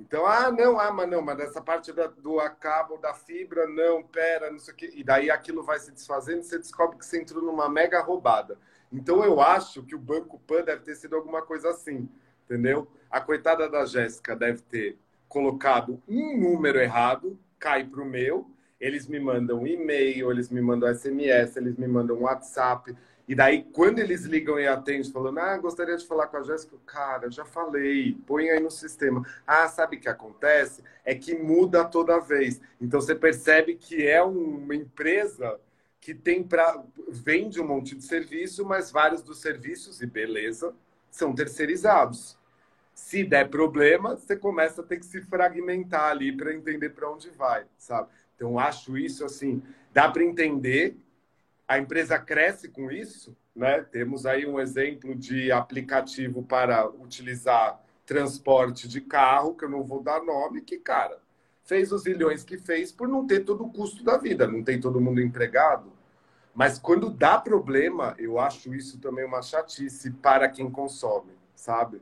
Então, ah, não, ah, mas não, mas essa parte da, do cabo, da fibra, não, pera, não sei o quê. E daí aquilo vai se desfazendo e você descobre que você entrou numa mega roubada. Então, eu acho que o Banco Pan deve ter sido alguma coisa assim, entendeu? A coitada da Jéssica deve ter colocado um número errado, cai para o meu, eles me mandam e-mail, eles me mandam SMS, eles me mandam WhatsApp. E daí, quando eles ligam e atendem, falando, ah, gostaria de falar com a Jéssica, cara, já falei, põe aí no sistema. Ah, sabe o que acontece? É que muda toda vez. Então, você percebe que é uma empresa que tem para vende um monte de serviço, mas vários dos serviços, e beleza, são terceirizados. Se der problema, você começa a ter que se fragmentar ali para entender para onde vai, sabe? Então, acho isso assim, dá para entender. A empresa cresce com isso, né? Temos aí um exemplo de aplicativo para utilizar transporte de carro, que eu não vou dar nome, que, cara, fez os milhões que fez por não ter todo o custo da vida, não tem todo mundo empregado. Mas quando dá problema, eu acho isso também uma chatice para quem consome, sabe?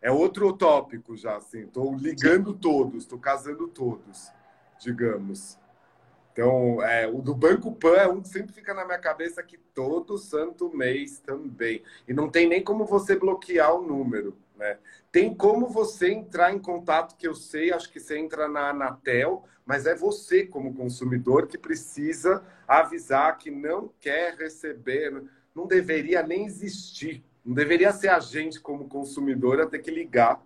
É outro tópico já, assim. Estou ligando todos, estou casando todos digamos. Então, é, o do Banco Pan é um que sempre fica na minha cabeça que todo santo mês também. E não tem nem como você bloquear o número. Né? Tem como você entrar em contato, que eu sei, acho que você entra na Anatel, mas é você, como consumidor, que precisa avisar que não quer receber, não deveria nem existir. Não deveria ser a gente, como consumidor, a ter que ligar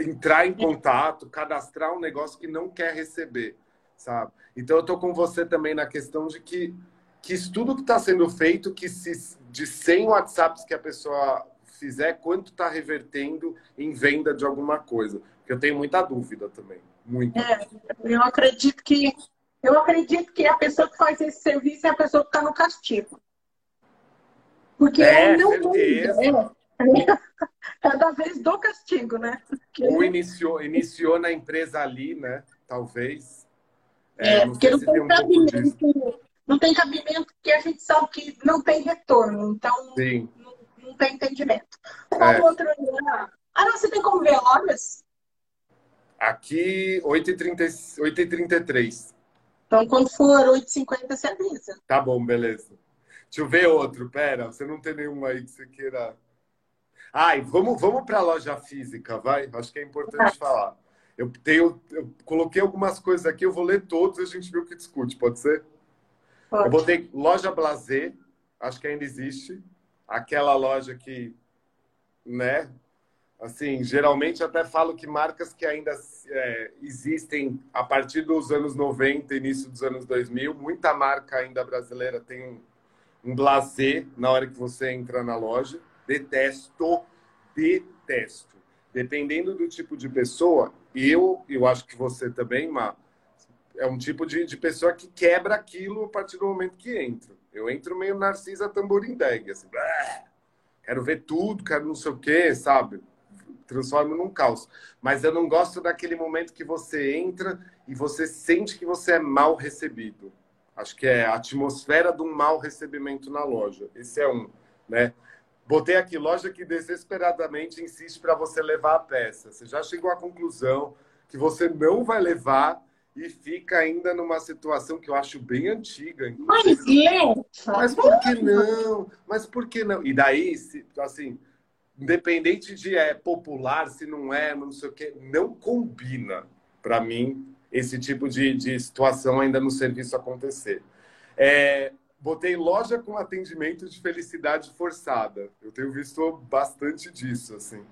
entrar em contato, cadastrar um negócio que não quer receber, sabe? Então eu tô com você também na questão de que que isso tudo que está sendo feito, que se de 100 WhatsApps que a pessoa fizer, quanto está revertendo em venda de alguma coisa? Porque eu tenho muita dúvida também, muita. É, eu acredito que eu acredito que a pessoa que faz esse serviço é a pessoa que está no castigo. Porque é, não certeza. Muda, é. Cada vez do castigo, né? Porque... Ou iniciou, iniciou na empresa ali, né? Talvez. É, é não porque não tem, tem cabimento. Um não tem cabimento porque a gente sabe que não tem retorno. Então, Sim. Não, não tem entendimento. Qual é. outro? Ah, não, você tem como ver horas? Aqui, 8h33. Então, quando for 8h50, você avisa. Tá bom, beleza. Deixa eu ver outro. Pera, você não tem nenhum aí que você queira. Ai, vamos, vamos para a loja física, vai? Acho que é importante falar. Eu tenho, eu coloquei algumas coisas aqui, eu vou ler todos e a gente vê o que discute, pode ser? Eu botei loja Blazer, acho que ainda existe. Aquela loja que, né? Assim, geralmente até falo que marcas que ainda é, existem a partir dos anos 90, início dos anos 2000, muita marca ainda brasileira tem um, blazer na hora que você entra na loja. Detesto, detesto. Dependendo do tipo de pessoa, eu, eu acho que você também, Má, é um tipo de, de pessoa que quebra aquilo a partir do momento que entra. Eu entro meio Narcisa Tamborindeg, assim, quero ver tudo, quero não sei o quê, sabe? Transformo num caos. Mas eu não gosto daquele momento que você entra e você sente que você é mal recebido. Acho que é a atmosfera de um mal recebimento na loja. Esse é um, né? Botei aqui loja que desesperadamente insiste para você levar a peça. Você já chegou à conclusão que você não vai levar e fica ainda numa situação que eu acho bem antiga. Mas é. Mas por que não? Mas por que não? E daí, se, assim, independente de é popular, se não é, não sei o quê, não combina para mim esse tipo de, de situação ainda no serviço acontecer. É, botei loja com atendimento de felicidade forçada. Eu tenho visto bastante disso, assim.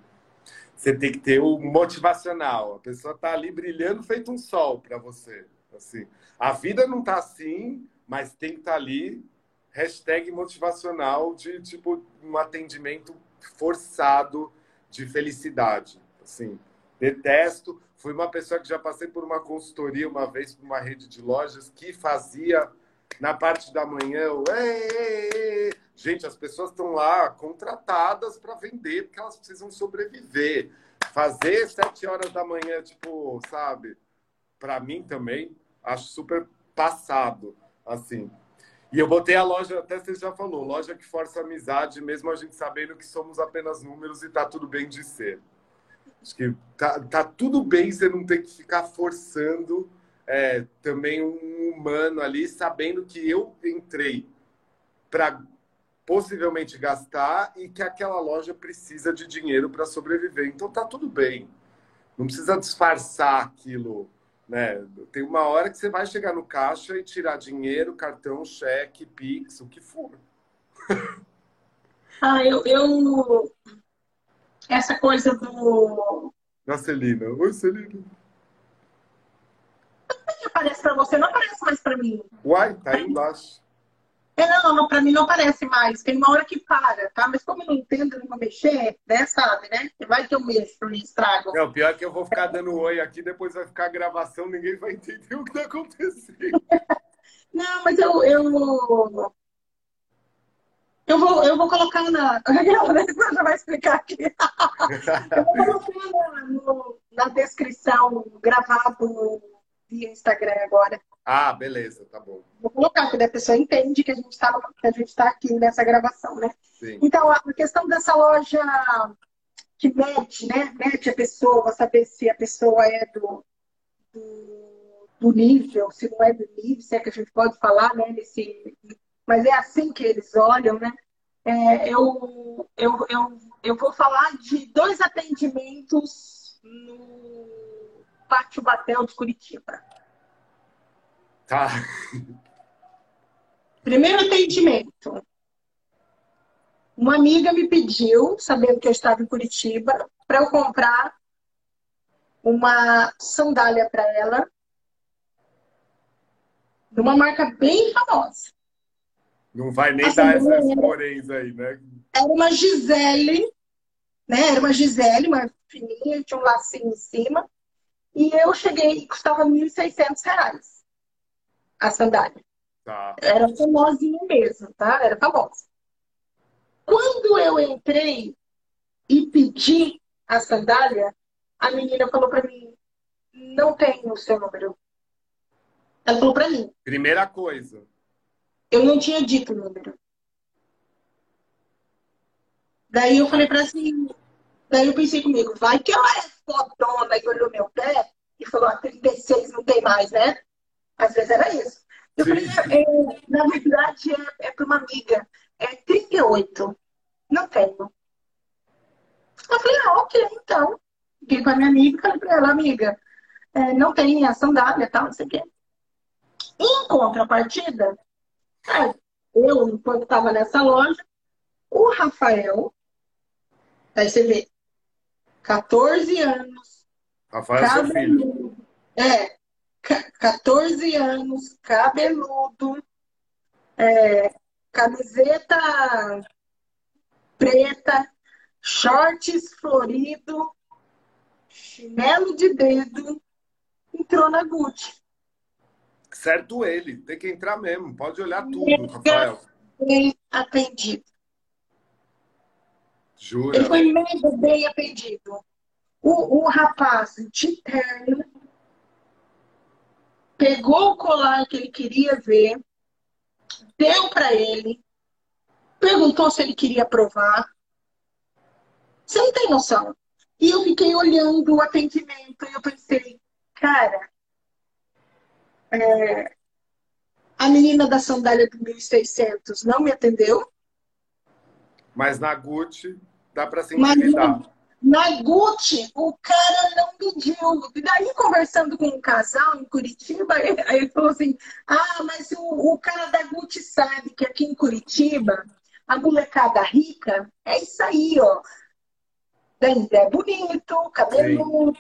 Você tem que ter o motivacional. A pessoa tá ali brilhando feito um sol para você. Assim, a vida não tá assim, mas tem que estar tá ali. Hashtag motivacional de tipo um atendimento forçado de felicidade. Assim, detesto. Fui uma pessoa que já passei por uma consultoria uma vez por uma rede de lojas que fazia na parte da manhã, ei. gente, as pessoas estão lá contratadas para vender porque elas precisam sobreviver. Fazer sete horas da manhã, tipo, sabe? Para mim também, acho super passado, assim. E eu botei a loja, até você já falou, loja que força amizade, mesmo a gente sabendo que somos apenas números e tá tudo bem de ser. Acho que tá, tá tudo bem você não ter que ficar forçando é, também um humano ali, sabendo que eu entrei para possivelmente gastar e que aquela loja precisa de dinheiro para sobreviver. Então tá tudo bem. Não precisa disfarçar aquilo, né? Tem uma hora que você vai chegar no caixa e tirar dinheiro, cartão, cheque, Pix, o que for. Ah, eu, eu... essa coisa do da Celina. Oi, Celina aparece para você, não aparece mais para mim. Uai, tá aí embaixo. É, não, não, para mim não aparece mais. Tem uma hora que para, tá? Mas como eu não entendo, não vou mexer, né, sabe, né? Vai que eu mexo, me estrago. Não, pior é que eu vou ficar dando oi aqui, depois vai ficar a gravação, ninguém vai entender o que tá acontecendo. não, mas eu, eu... Eu vou, eu vou colocar na. Você já vai explicar aqui. eu vou colocar na, no, na descrição gravado via Instagram agora. Ah, beleza, tá bom. Vou colocar, porque a pessoa entende que a gente está tá aqui nessa gravação, né? Sim. Então, a questão dessa loja que mede, né? Mede a pessoa, saber se a pessoa é do, do, do, nível, se não é do nível, se é que a gente pode falar, né? Nesse, mas é assim que eles olham, né? É, eu, eu, eu, eu vou falar de dois atendimentos no Pátio Batel de Curitiba. Tá. Primeiro atendimento. Uma amiga me pediu, sabendo que eu estava em Curitiba, para eu comprar uma sandália para ela, de uma marca bem famosa. Não vai nem dar essas poréns aí, né? Era uma Gisele, né? Era uma Gisele, uma fininha, tinha um lacinho em cima. E eu cheguei, custava R$ 1.600 a sandália. Tá. Era famosinha mesmo, tá? Era famosa. Quando eu entrei e pedi a sandália, a menina falou para mim: não tem o seu número. Ela falou para mim. Primeira coisa. Eu não tinha dito o número. Daí eu falei para assim, daí eu pensei comigo, vai que ela é fodona e olhou meu pé e falou, ah, 36 não tem mais, né? Às vezes era isso. Eu falei, é, na verdade, é, é para uma amiga. É 38. Não tenho. Eu falei, ah, ok, então. Fiquei com a minha amiga e falei para ela, amiga, é, não tem a sandália tal, não sei o quê. Em contrapartida, eu, enquanto estava nessa loja, o Rafael, aí você vê, 14 anos. Rafael é seu filho. É, 14 anos, cabeludo, é, camiseta preta, shorts florido, chinelo de dedo, entrou na Gucci. Certo ele, tem que entrar mesmo, pode olhar tudo, Rafael. Bem atendido. Jura? Ele foi mega bem atendido. O, o rapaz de terno pegou o colar que ele queria ver, deu para ele, perguntou se ele queria provar. Você não tem noção. E eu fiquei olhando o atendimento e eu pensei, cara, é, a menina da sandália do 1600 não me atendeu. Mas na Gucci dá para se intimidar. Na Gucci, o cara não pediu. E daí, conversando com um casal em Curitiba, aí ele falou assim: Ah, mas o, o cara da Gucci sabe que aqui em Curitiba, a molecada rica é isso aí, ó. É bonito, cabelo,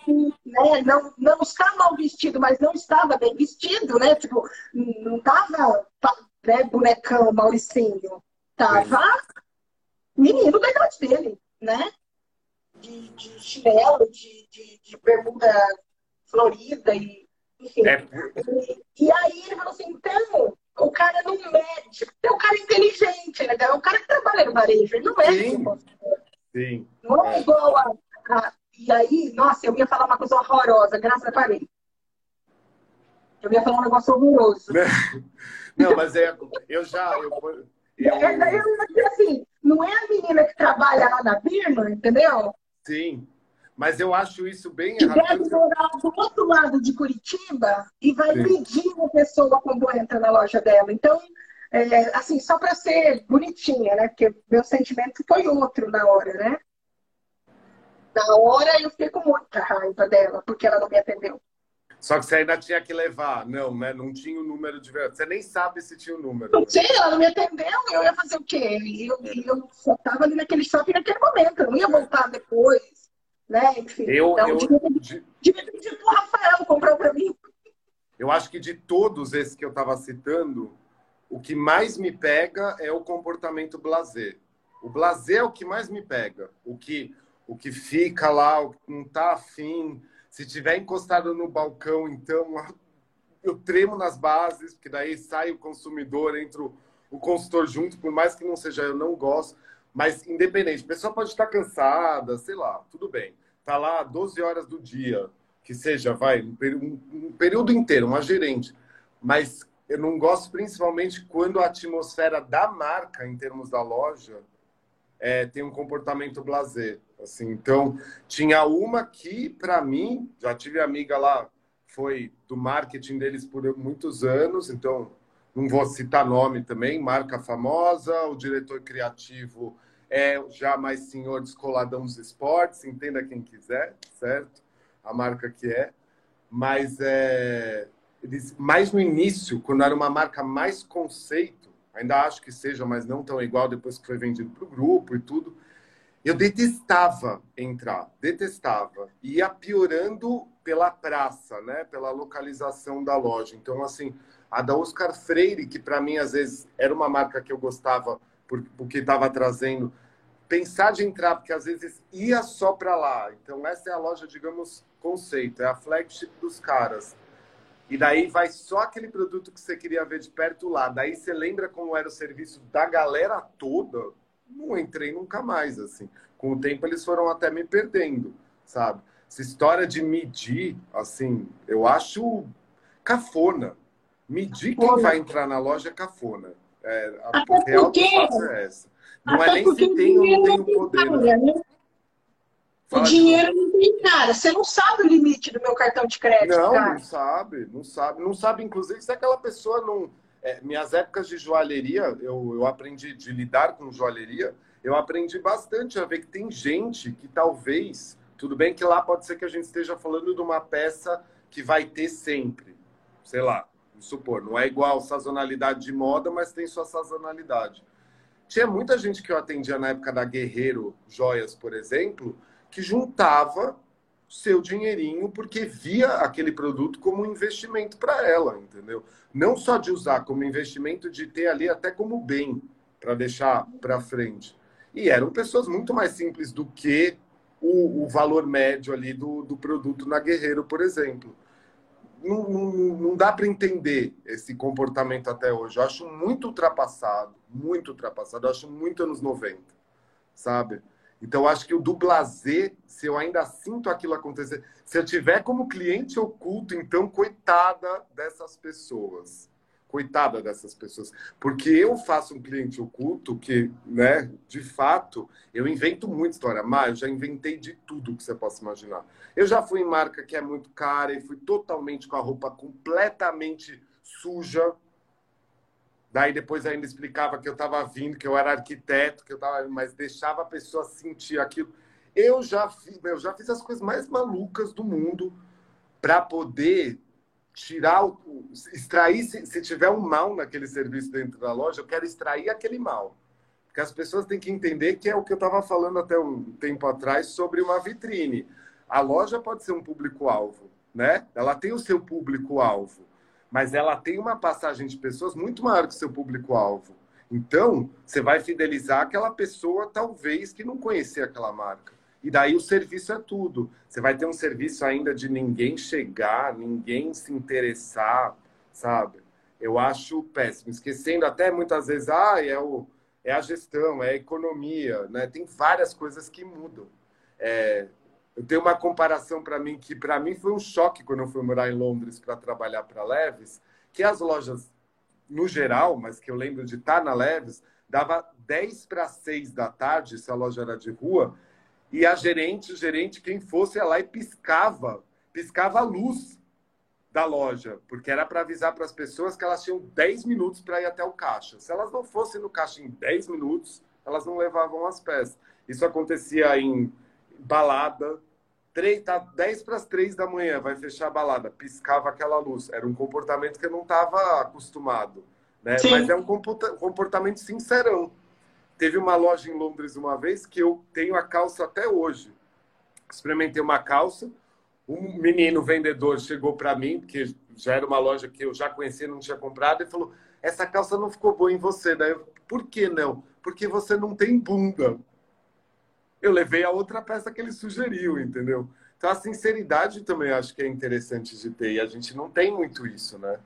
né? Não, não está mal vestido, mas não estava bem vestido, né? Tipo, não tava né, bonecão, Mauricinho. Tava menino da idade dele, né? de, de chinelo, de, de, de, bermuda florida e enfim. É. E, e, aí ele falou assim, então, o cara não mede, é um cara inteligente, né? É um cara que trabalha no varejo, ele não mede. Sim. Não é, é igual a, a, E aí, nossa, eu ia falar uma coisa horrorosa, graças a parei. Eu ia falar um negócio horroroso. Não, mas é, eu já. Eu, eu... É, eu, assim, não é a menina que trabalha lá na Birma, entendeu? Sim, mas eu acho isso bem que errado. deve morar do outro lado de Curitiba e vai Sim. pedir uma pessoa quando entra na loja dela. Então, é, assim, só para ser bonitinha, né? Porque meu sentimento foi outro na hora, né? Na hora eu fiquei com muita raiva dela, porque ela não me atendeu. Só que você ainda tinha que levar. Não, né? Não tinha o número de verdade. Você nem sabe se tinha o número. Não sei, ela não me atendeu. Eu ia fazer o quê? Eu, eu só estava ali naquele shopping naquele momento. Eu não ia voltar depois. Né? Enfim. Eu, então, eu, devia, devia pedir pro Rafael comprar para mim. Eu acho que de todos esses que eu estava citando, o que mais me pega é o comportamento blazer. O blazer é o que mais me pega. O que, o que fica lá, o que não está afim se tiver encostado no balcão, então eu tremo nas bases, porque daí sai o consumidor, entra o consultor junto, por mais que não seja eu, não gosto. Mas independente, a pessoa pode estar cansada, sei lá, tudo bem. Tá lá 12 horas do dia, que seja, vai, um, um período inteiro, uma gerente. Mas eu não gosto principalmente quando a atmosfera da marca, em termos da loja, é, tem um comportamento blazer. Assim, então, tinha uma que, para mim, já tive amiga lá, foi do marketing deles por muitos anos, então não vou citar nome também, marca famosa, o diretor criativo é já mais senhor descoladão dos esportes, entenda quem quiser, certo? A marca que é. Mas é, eles, mais no início, quando era uma marca mais conceito, ainda acho que seja, mas não tão igual depois que foi vendido para o grupo e tudo, eu detestava entrar, detestava. Ia piorando pela praça, né? Pela localização da loja. Então, assim, a da Oscar Freire, que para mim às vezes era uma marca que eu gostava porque estava trazendo, pensar de entrar, porque às vezes ia só para lá. Então, essa é a loja, digamos, conceito, é a flagship dos caras. E daí vai só aquele produto que você queria ver de perto lá. Daí você lembra como era o serviço da galera toda não entrei nunca mais, assim. Com o tempo eles foram até me perdendo, sabe? Essa história de medir, assim, eu acho cafona. Medir quem vai entrar na loja é cafona. É, a até real porque, é essa. Não é nem se tem ou não tem o poder. Cara, O dinheiro não tem cara. Você não sabe o limite do meu cartão de crédito. Não, cara. não sabe, não sabe. Não sabe, inclusive, se aquela pessoa não é, minhas épocas de joalheria, eu, eu aprendi de lidar com joalheria, eu aprendi bastante a ver que tem gente que talvez, tudo bem que lá pode ser que a gente esteja falando de uma peça que vai ter sempre, sei lá, supor, não é igual sazonalidade de moda, mas tem sua sazonalidade. Tinha muita gente que eu atendia na época da Guerreiro Joias, por exemplo, que juntava seu dinheirinho porque via aquele produto como um investimento para ela, entendeu? Não só de usar como investimento, de ter ali até como bem para deixar para frente. E eram pessoas muito mais simples do que o, o valor médio ali do, do produto na Guerreiro, por exemplo. Não, não, não dá para entender esse comportamento até hoje. Eu acho muito ultrapassado, muito ultrapassado. Eu acho muito anos 90, sabe? Então, acho que o do blazer, se eu ainda sinto aquilo acontecer, se eu tiver como cliente oculto, então, coitada dessas pessoas coitada dessas pessoas. Porque eu faço um cliente oculto que, né, de fato, eu invento muita história. Mas eu já inventei de tudo que você possa imaginar. Eu já fui em marca que é muito cara e fui totalmente com a roupa completamente suja. Daí depois ainda explicava que eu estava vindo, que eu era arquiteto, que eu tava, mas deixava a pessoa sentir aquilo. Eu já fiz, eu já fiz as coisas mais malucas do mundo para poder tirar o, extrair se, se, tiver um mal naquele serviço dentro da loja, eu quero extrair aquele mal. Porque as pessoas têm que entender que é o que eu estava falando até um tempo atrás sobre uma vitrine. A loja pode ser um público-alvo, né? Ela tem o seu público-alvo, mas ela tem uma passagem de pessoas muito maior que o seu público-alvo. Então, você vai fidelizar aquela pessoa, talvez, que não conhecia aquela marca. E daí o serviço é tudo. Você vai ter um serviço ainda de ninguém chegar, ninguém se interessar, sabe? Eu acho péssimo. Esquecendo até muitas vezes, ah, é, o, é a gestão, é a economia, né? Tem várias coisas que mudam. É, eu tenho uma comparação para mim que para mim foi um choque quando eu fui morar em Londres para trabalhar para Leves, que as lojas no geral, mas que eu lembro de estar na Leves, dava 10 para 6 da tarde, se a loja era de rua, e a gerente, o gerente, quem fosse, ia lá e piscava, piscava a luz da loja, porque era para avisar para as pessoas que elas tinham 10 minutos para ir até o caixa. Se elas não fossem no caixa em 10 minutos, elas não levavam as peças. Isso acontecia em balada, 3, tá 10 para as 3 da manhã, vai fechar a balada, piscava aquela luz. Era um comportamento que eu não estava acostumado. Né? Mas é um comportamento sincerão. Teve uma loja em Londres uma vez que eu tenho a calça até hoje. Experimentei uma calça, um menino vendedor chegou para mim, porque já era uma loja que eu já conhecia, não tinha comprado, e falou: Essa calça não ficou boa em você. Daí eu, por que não? Porque você não tem bunda. Eu levei a outra peça que ele sugeriu, entendeu? Então a sinceridade também acho que é interessante de ter, e a gente não tem muito isso, né?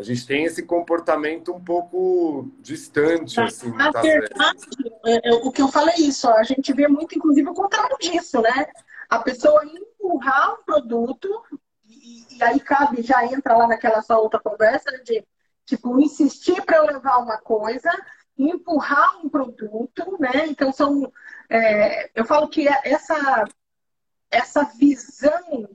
a gente tem esse comportamento um pouco distante, assim. Na tá verdade, é, o que eu falei é isso, ó, a gente vê muito, inclusive, o contrário disso, né? A pessoa empurrar um produto, e, e aí cabe, já entra lá naquela sua outra conversa, de, tipo, insistir para eu levar uma coisa, empurrar um produto, né? Então, são... É, eu falo que essa, essa visão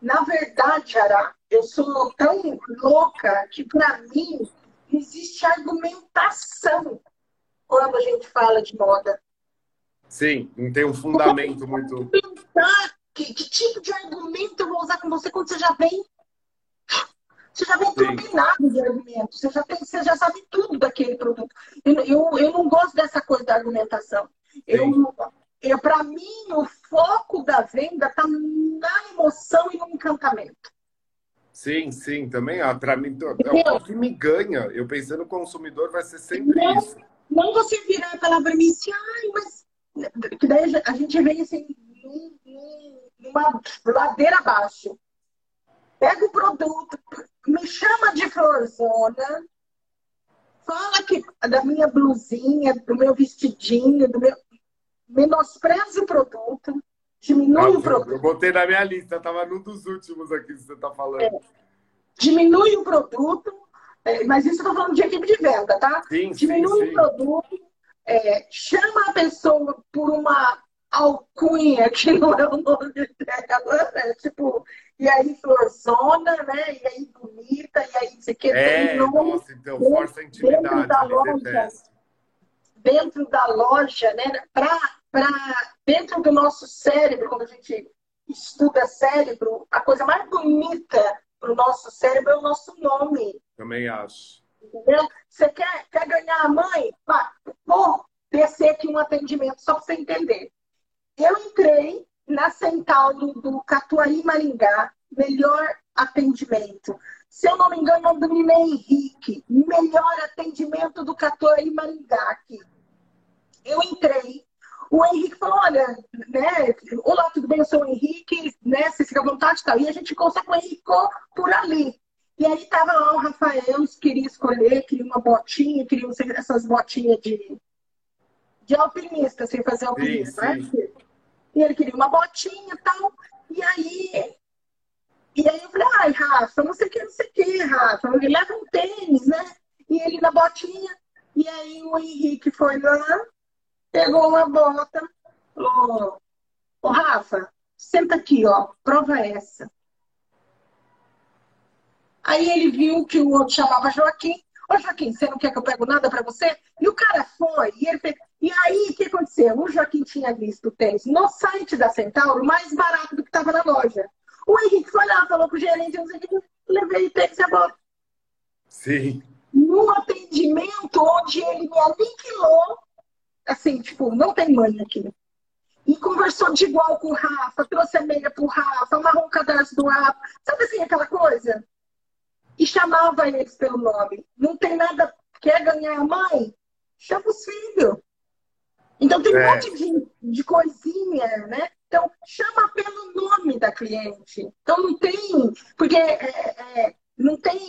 na verdade, Ara, eu sou tão louca que, para mim, existe argumentação quando a gente fala de moda. Sim, não tem um fundamento muito. Que, que, tipo de argumento eu vou usar com você quando você já vem. Você já vem turbinado de argumento, você já, tem, você já sabe tudo daquele produto. Eu, eu, eu não gosto dessa coisa da argumentação. Eu, eu para mim, o foco da venda está na emoção e no encantamento. Sim, sim, também. Ah, para mim, é o que me ganha. Eu pensando no consumidor, vai ser sempre não, isso. Não você virar falar para mim assim, ai, mas. Que daí a gente vem assim, numa ladeira abaixo. Pega o produto, me chama de florzona, fala que da minha blusinha, do meu vestidinho, do meu menospreza o produto, diminui ah, o produto. Eu botei na minha lista, estava num dos últimos aqui que você está falando. É. Diminui o produto, é, mas isso eu estou falando de equipe de venda, tá? Sim, diminui sim, sim. o produto, é, chama a pessoa por uma alcunha que não é o nome dela, né? Tipo, e aí florzona, né? E aí bonita, e aí você quer é, nossa, então, força a intimidade, da loja, dentro da loja, né? Para dentro do nosso cérebro, quando a gente estuda cérebro, a coisa mais bonita para o nosso cérebro é o nosso nome. Também acho. Entendeu? Você quer, quer ganhar a mãe? Pá, vou descer aqui um atendimento só para você entender. Eu entrei na Central do, do Catuaí Maringá, melhor atendimento. Se eu não me engano, o nome do é Henrique, melhor atendimento do Catuaí Maringá aqui. Eu entrei, o Henrique falou, olha, né, olá, tudo bem? Eu sou o Henrique, né, você fica à vontade, tá? E a gente consegue o Henrique por ali. E aí tava lá o Rafael, queria escolher, queria uma botinha, queria essas botinhas de, de alpinista, sem fazer alpinista, sim, sim. né? E ele queria uma botinha e tal. E aí, e aí eu falei, ai, Rafa, não sei o que, não sei o que, Rafa. Ele leva um tênis, né? E ele na botinha. E aí o Henrique foi lá, pegou uma bota, falou, ô Rafa, senta aqui, ó, prova essa. Aí ele viu que o outro chamava Joaquim. Ô, Joaquim, você não quer que eu pegue nada para você? E o cara foi, e ele fez. E aí, o que aconteceu? O Joaquim tinha visto o tênis no site da Centauro mais barato do que estava na loja. O Henrique foi lá, falou pro gerente, eu levei o tênis e a bola. Sim. Num atendimento onde ele me aniquilou, assim, tipo, não tem mãe aqui. E conversou de igual com o Rafa, trouxe a meia pro Rafa, amarrou um cadastro do Rafa. Sabe assim, aquela coisa? e chamava eles pelo nome. Não tem nada, quer ganhar a mãe? Chama os filhos. Então tem um é. monte de, de coisinha, né? Então chama pelo nome da cliente. Então não tem, porque é, é, não tem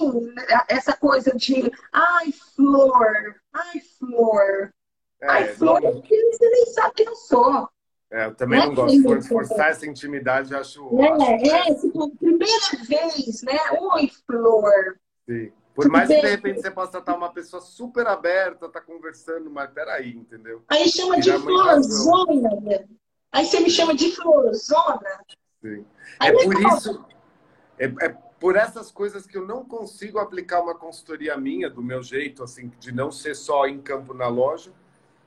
essa coisa de ai, flor, ai, flor. É, ai, flor, não... você nem sabe quem eu sou. É, eu também não, não gosto de forçar essa intimidade, acho. É, acho, é, tipo, primeira vez, né? Oi, Flor. Sim. Por Tudo mais bem? que de repente você possa estar uma pessoa super aberta, tá conversando, mas peraí, entendeu? Aí chama de florzona, né? Aí você me chama de florzona. Sim. Aí é por isso. É, é por essas coisas que eu não consigo aplicar uma consultoria minha, do meu jeito, assim, de não ser só em campo na loja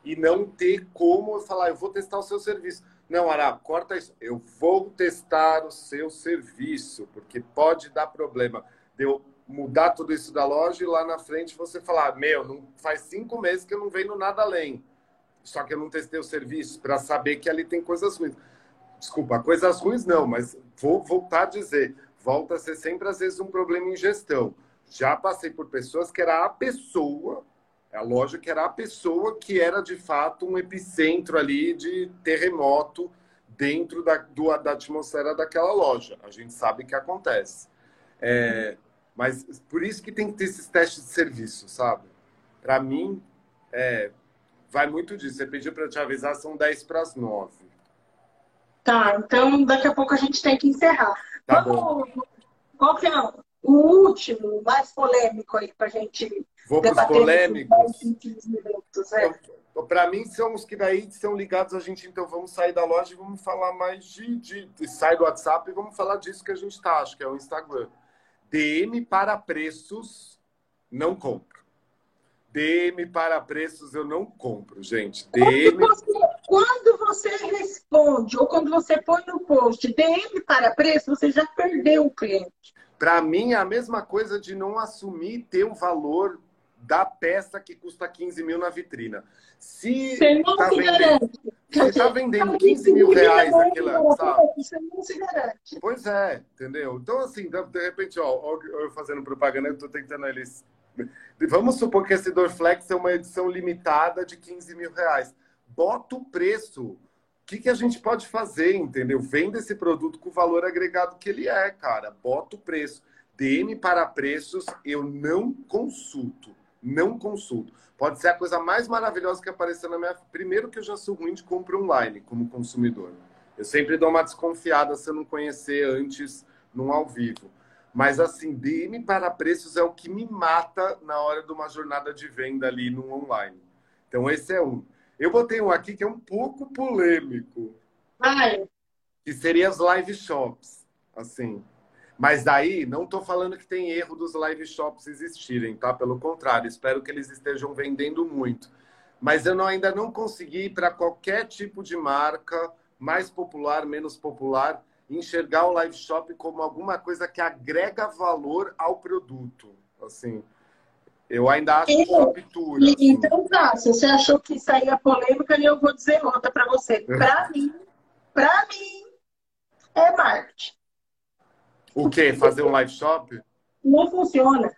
e não ter como falar, eu vou testar o seu serviço. Não, Ará, corta isso. Eu vou testar o seu serviço, porque pode dar problema. De eu mudar tudo isso da loja e lá na frente você falar, meu, não faz cinco meses que eu não venho nada além. Só que eu não testei o serviço para saber que ali tem coisas ruins. Desculpa, coisas ruins não, mas vou voltar a dizer, volta a ser sempre às vezes um problema em gestão. Já passei por pessoas que era a pessoa a loja que era a pessoa que era de fato um epicentro ali de terremoto dentro da, do, da atmosfera daquela loja. A gente sabe que acontece. É, mas por isso que tem que ter esses testes de serviço, sabe? Para mim, é, vai muito disso. Você pediu para te avisar, são 10 para as 9. Tá, então daqui a pouco a gente tem que encerrar. Tá Vamos, bom. Qual que é o último, mais polêmico aí para a gente Vou para os polêmicos. É. Para mim, são os que daí são ligados a gente. Então, vamos sair da loja e vamos falar mais de. de, de sai do WhatsApp e vamos falar disso que a gente está, acho que é o Instagram. DM para preços, não compro. DM para preços, eu não compro, gente. DM. Quando você, quando você responde ou quando você põe no post DM para preço, você já perdeu o cliente. Para mim, é a mesma coisa de não assumir ter um valor da peça que custa 15 mil na vitrina. Se tá vendendo. Você está vendendo 15 mil reais aquilo, sabe? Você não se garante. Pois é, entendeu? Então, assim, de repente, ó, eu fazendo propaganda, eu estou tentando eles. Vamos supor que esse Dorflex é uma edição limitada de 15 mil reais. Bota o preço. Que, que a gente pode fazer, entendeu? Venda esse produto com o valor agregado que ele é, cara. Bota o preço. DM para preços, eu não consulto não consulto. Pode ser a coisa mais maravilhosa que apareceu na minha. Primeiro, que eu já sou ruim de compra online como consumidor. Eu sempre dou uma desconfiada se eu não conhecer antes num ao vivo. Mas, assim, DM para preços é o que me mata na hora de uma jornada de venda ali no online. Então, esse é um. Eu botei um aqui que é um pouco polêmico. Ai. Que seria as live shops. Assim, mas daí, não estou falando que tem erro dos live shops existirem, tá? Pelo contrário, espero que eles estejam vendendo muito. Mas eu não, ainda não consegui para qualquer tipo de marca, mais popular, menos popular, enxergar o live shop como alguma coisa que agrega valor ao produto. Assim, eu ainda acho eu, shop tour. Assim. Então tá, se você achou que isso aí é polêmica, eu vou dizer outra para você. Para mim, para mim, é marketing. O quê? Fazer um live shop? Não funciona.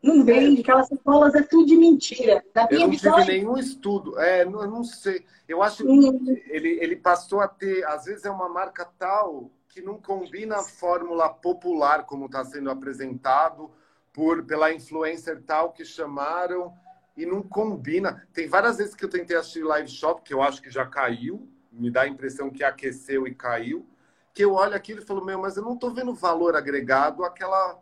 Não vende, aquelas sacolas é tudo de mentira. Na eu não visão, tive nenhum estudo. É, não, eu não sei. Eu acho que uhum. ele, ele passou a ter, às vezes é uma marca tal que não combina a fórmula popular como está sendo apresentado por pela influencer tal que chamaram e não combina. Tem várias vezes que eu tentei assistir live shop que eu acho que já caiu, me dá a impressão que aqueceu e caiu, que eu olho aquilo e falo, meu, mas eu não estou vendo valor agregado àquela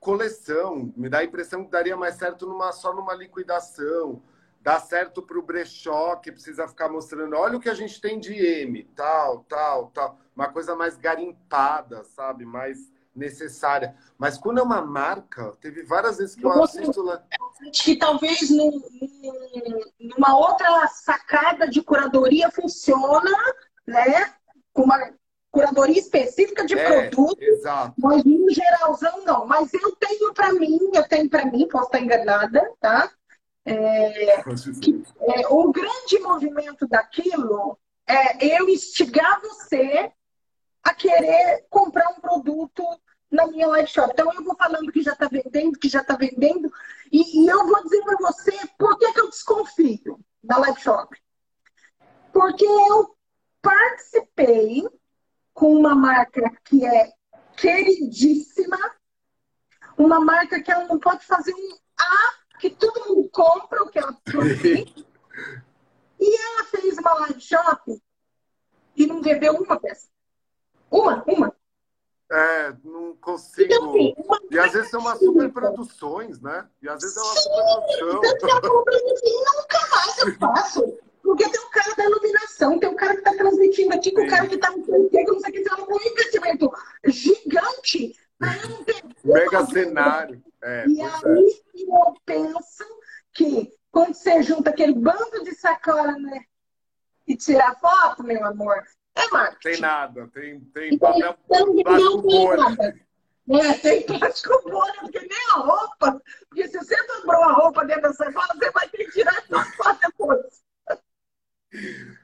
coleção. Me dá a impressão que daria mais certo numa, só numa liquidação. Dá certo para o brechó, que precisa ficar mostrando, olha o que a gente tem de M, tal, tal, tal. Uma coisa mais garimpada, sabe? Mais necessária. Mas quando é uma marca, teve várias vezes que eu assisto lá. Que talvez num, numa outra sacada de curadoria funciona, né? Com uma curadoria específica de é, produto, exato. mas no geralzão não. Mas eu tenho para mim, eu tenho para mim, posso estar enganada, tá? É, que, é, o grande movimento daquilo é eu instigar você a querer comprar um produto na minha live shop. Então eu vou falando que já está vendendo, que já está vendendo, e, e, eu vou dizer para você por que, que eu desconfio da live shop. Porque eu participei com uma marca que é queridíssima, uma marca que ela não pode fazer um A, que todo mundo compra o que ela produz. e ela fez uma live shop e não vendeu uma peça. Uma, uma. É, não consigo. Então, assim, e às vezes são umas superproduções, né? E às vezes é uma superprodução. Nunca mais eu faço. Porque tem o cara da iluminação, tem o cara que está transmitindo aqui, com o cara que está no emprego, não sei o que, então, um investimento gigante para não ter. Mega cenário. É, e aí é. eu penso que quando você junta aquele bando de sacola, né? E tirar foto, meu amor, é marketing. Tem nada, tem, tem papel então, plástico bolha. É, tem plástico bolha, porque nem a roupa. Porque se você dobrou a roupa dentro da sacola, você vai ter que tirar essa foto depois.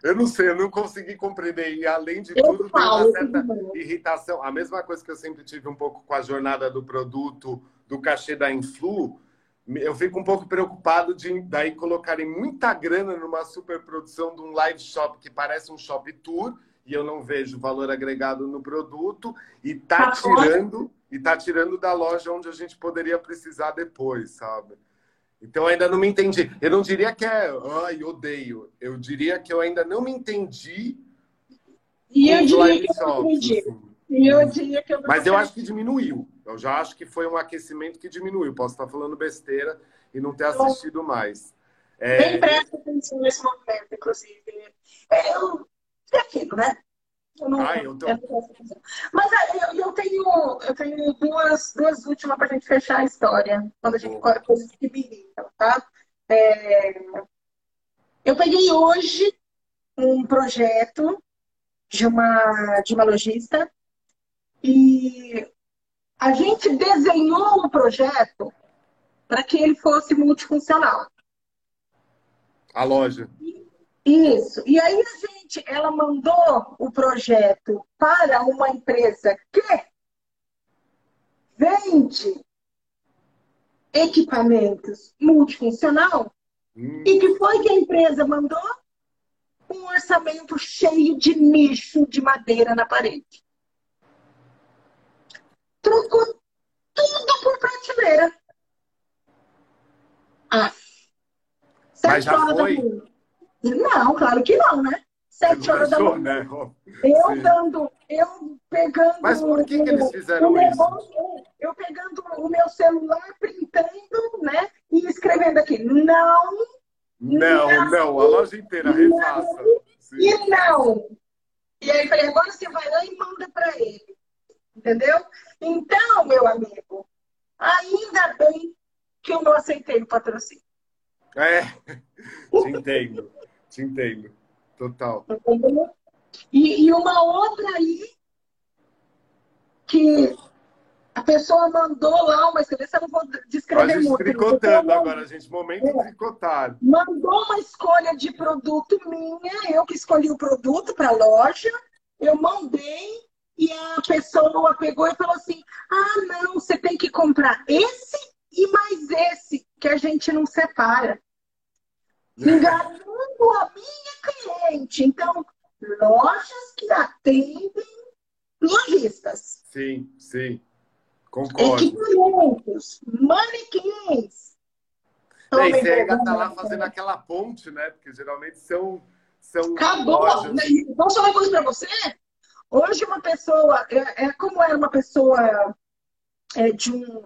Eu não sei, eu não consegui compreender. E além de eu tudo, falo, tem uma certa irritação. A mesma coisa que eu sempre tive um pouco com a jornada do produto, do cachê da Influ, eu fico um pouco preocupado de daí colocarem muita grana numa superprodução de um live shop que parece um shop tour e eu não vejo valor agregado no produto e tá, tá tirando e tá tirando da loja onde a gente poderia precisar depois, sabe? Então, ainda não me entendi. Eu não diria que é, ai, odeio. Eu diria que eu ainda não me entendi. E eu diria que eu entendi. Assim. E eu diria que eu Mas eu acho que diminuiu. Eu já acho que foi um aquecimento que diminuiu. Posso estar falando besteira e não ter assistido mais. É... Bem presta atenção nesse momento, inclusive. É, eu... é aquilo, né? Eu não, ah, eu tô... Mas é, eu, eu, tenho, eu tenho duas, duas últimas para a gente fechar a história, quando a gente oh. coisas que me irritam, tá? É... Eu peguei hoje um projeto de uma, de uma lojista e a gente desenhou o projeto para que ele fosse multifuncional. A loja. Isso. E aí a gente, ela mandou o projeto para uma empresa que vende equipamentos multifuncional. Hum. E que foi que a empresa mandou? Um orçamento cheio de nicho de madeira na parede. Trocou tudo por prateleira. Ah. Mas já foi? Não, claro que não, né? Sete horas da manhã. Né? Eu Sim. dando, eu pegando. Mas por que, o, que eles fizeram isso? eu pegando o meu celular, printando, né? E escrevendo aqui. Não. Não, não, não a loja inteira, refaça. E não. E aí falei, agora você vai lá e manda para ele. Entendeu? Então, meu amigo, ainda bem que eu não aceitei o patrocínio. É, te entendo. Te entendo. Total. E, e uma outra aí que a pessoa mandou lá uma escolha, eu não vou descrever a gente muito. Tricotando agora, gente, momento é. tricotar. Mandou uma escolha de produto minha, eu que escolhi o produto para a loja, eu mandei e a pessoa pegou e falou assim: ah, não, você tem que comprar esse e mais esse, que a gente não separa. Enganando a minha cliente. Então, lojas que atendem lojistas. Sim, sim. Concordo. Equipamentos, manequins. É, e você ainda está lá fazendo aquela ponte, né? Porque geralmente são. são Acabou! Lojas... Posso falar uma coisa para você? Hoje, uma pessoa, é, é como era uma pessoa é, de um.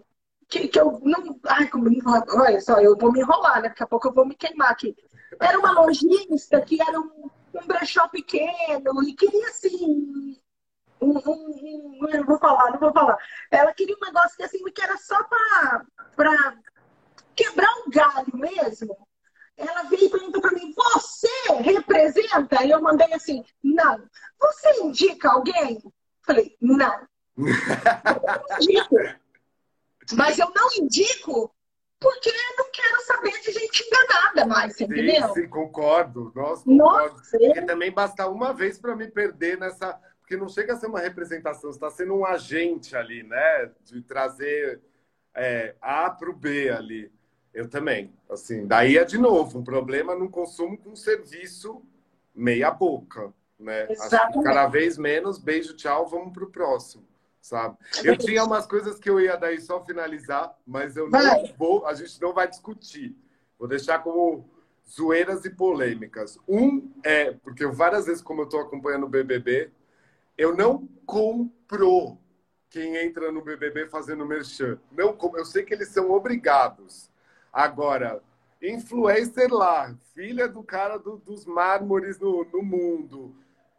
Que, que eu não. Ai, como. Olha só, eu vou me enrolar, né? Daqui a pouco eu vou me queimar aqui. Era uma lojista que era um, um brechó pequeno e queria, assim, um, um, não vou falar, não vou falar. Ela queria um negócio que assim, que era só para quebrar um galho mesmo. Ela veio e perguntou para mim: Você representa? E eu mandei assim: Não. Você indica alguém? Falei: Não. eu indico. Mas eu não indico porque eu não quero saber de gente enganada mais, sim, entendeu? Sim, concordo. Nossa, concordo. Nossa, Porque também basta uma vez para me perder nessa porque não chega a ser uma representação, você está sendo um agente ali, né? De trazer é, A para o B ali. Eu também. Assim, daí é de novo um problema no consumo com serviço meia boca, né? Cada vez menos, beijo, tchau, vamos para o próximo, sabe? Eu tinha umas coisas que eu ia daí só finalizar, mas eu não vou, a gente não vai discutir. Vou deixar como zoeiras e polêmicas. Um é, porque várias vezes, como eu estou acompanhando o BBB, eu não compro quem entra no BBB fazendo merchan. Não, eu sei que eles são obrigados. Agora, influencer lá, filha do cara do, dos mármores no, no, mundo,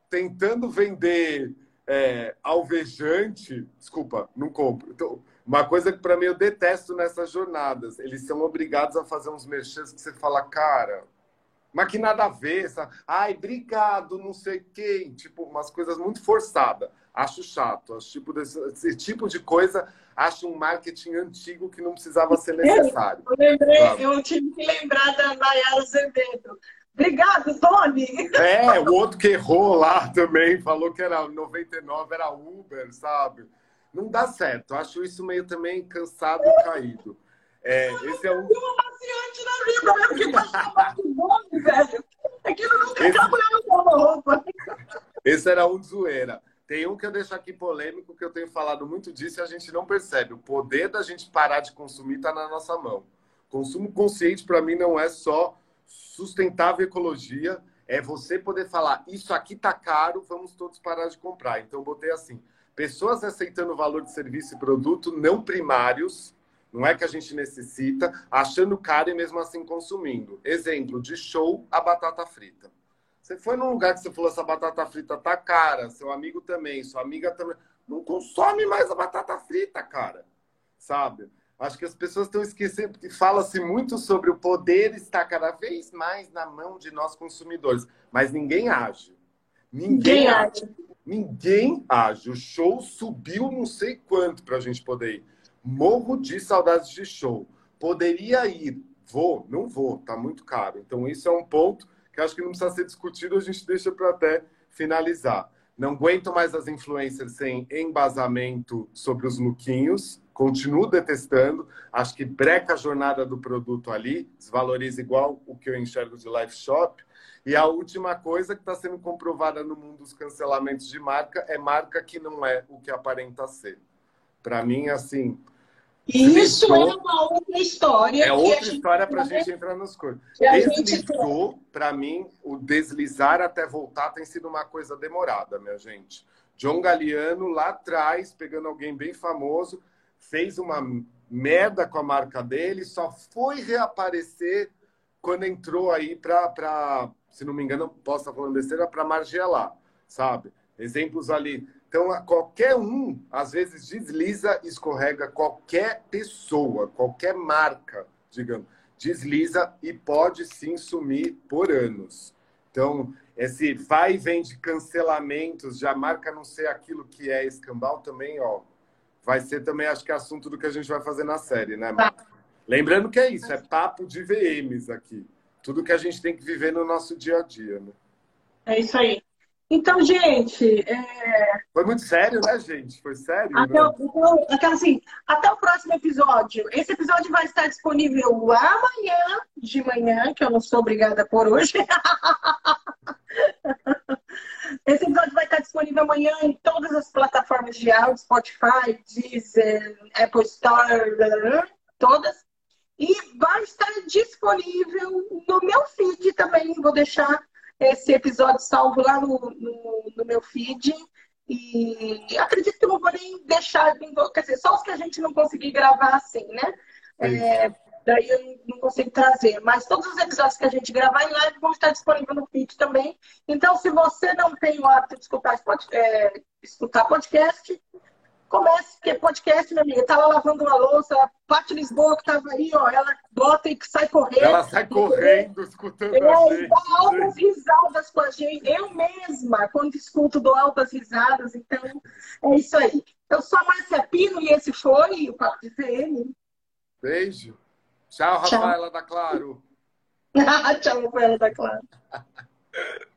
tentando vender é, alvejante, desculpa, não compro. Então, uma coisa que para mim eu detesto nessas jornadas, eles são obrigados a fazer uns merchans que você fala, cara, mas que nada a ver. Sabe? Ai, obrigado, não sei quem. Tipo, umas coisas muito forçadas. Acho chato. Acho tipo desse, esse tipo de coisa, acho um marketing antigo que não precisava ser necessário. Eu lembrei, eu tive que lembrar da Nayara Azevedo. Obrigado, Tony! É, o outro que errou lá também, falou que era 99, era Uber, sabe? Não dá certo. Acho isso meio também cansado e caído. É, esse é um. na vida, né? Porque tá nome, velho. Aquilo nunca esse... roupa. Esse era um de zoeira. Tem um que eu deixo aqui polêmico, que eu tenho falado muito disso e a gente não percebe. O poder da gente parar de consumir está na nossa mão. Consumo consciente, para mim, não é só sustentável ecologia, é você poder falar: isso aqui tá caro, vamos todos parar de comprar. Então, botei assim: pessoas aceitando valor de serviço e produto não primários não é que a gente necessita, achando caro e mesmo assim consumindo. Exemplo, de show a batata frita. Você foi num lugar que você falou essa batata frita tá cara, seu amigo também, sua amiga também. Não consome mais a batata frita, cara. Sabe? Acho que as pessoas estão esquecendo, porque fala-se muito sobre o poder estar cada vez mais na mão de nós consumidores, mas ninguém age. Ninguém, age. Ninguém age. O show subiu não sei quanto para a gente poder ir. Morro de saudades de show. Poderia ir. Vou? Não vou. Tá muito caro. Então, isso é um ponto que acho que não precisa ser discutido. A gente deixa para até finalizar. Não aguento mais as influencers sem embasamento sobre os lookinhos. Continuo detestando. Acho que breca a jornada do produto ali. Desvaloriza igual o que eu enxergo de live shop. E a última coisa que está sendo comprovada no mundo dos cancelamentos de marca é marca que não é o que aparenta ser. Para mim, assim, isso é uma outra história. É outra história para a gente entrar nas coisas. Deslizou, para mim, o deslizar até voltar tem sido uma coisa demorada, minha gente. John Galliano, lá atrás, pegando alguém bem famoso, fez uma merda com a marca dele, só foi reaparecer quando entrou aí para, se não me engano, posso estar falando besteira, para Margiela, sabe? Exemplos ali. Então, qualquer um, às vezes, desliza, escorrega qualquer pessoa, qualquer marca, digamos, desliza e pode sim sumir por anos. Então, esse vai e vem de cancelamentos, já marca não ser aquilo que é escambau também, ó, vai ser também, acho que, assunto do que a gente vai fazer na série, né, Mar? Tá. Lembrando que é isso, é papo de VMs aqui. Tudo que a gente tem que viver no nosso dia a dia, né? É isso aí. Então, gente. É... Foi muito sério, né, gente? Foi sério? Até, né? o, então, assim, até o próximo episódio. Esse episódio vai estar disponível amanhã de manhã, que eu não sou obrigada por hoje. Esse episódio vai estar disponível amanhã em todas as plataformas de áudio, Spotify, Deezer, Apple Store, todas. E vai estar disponível no meu feed também. Vou deixar esse episódio salvo lá no, no, no meu feed. E acredito que eu não vou nem deixar, quer dizer, só os que a gente não conseguir gravar assim, né? É, daí eu não consigo trazer. Mas todos os episódios que a gente gravar em live vão estar disponíveis no feed também. Então, se você não tem o hábito de escutar, é, escutar podcast, comece, porque podcast, minha amiga, tá lá lavando uma louça, a Paty Lisboa que tava aí, ó, ela bota e sai correndo. Ela sai correndo, escutando é, a gente. Dá altas risadas com a gente. Eu mesma, quando escuto, dou altas risadas. Então, é isso aí. Eu sou a Márcia Pino e esse foi o Papo de VM. Beijo. Tchau, Rafaela Tchau. da Claro. Tchau, Rafaela da Claro.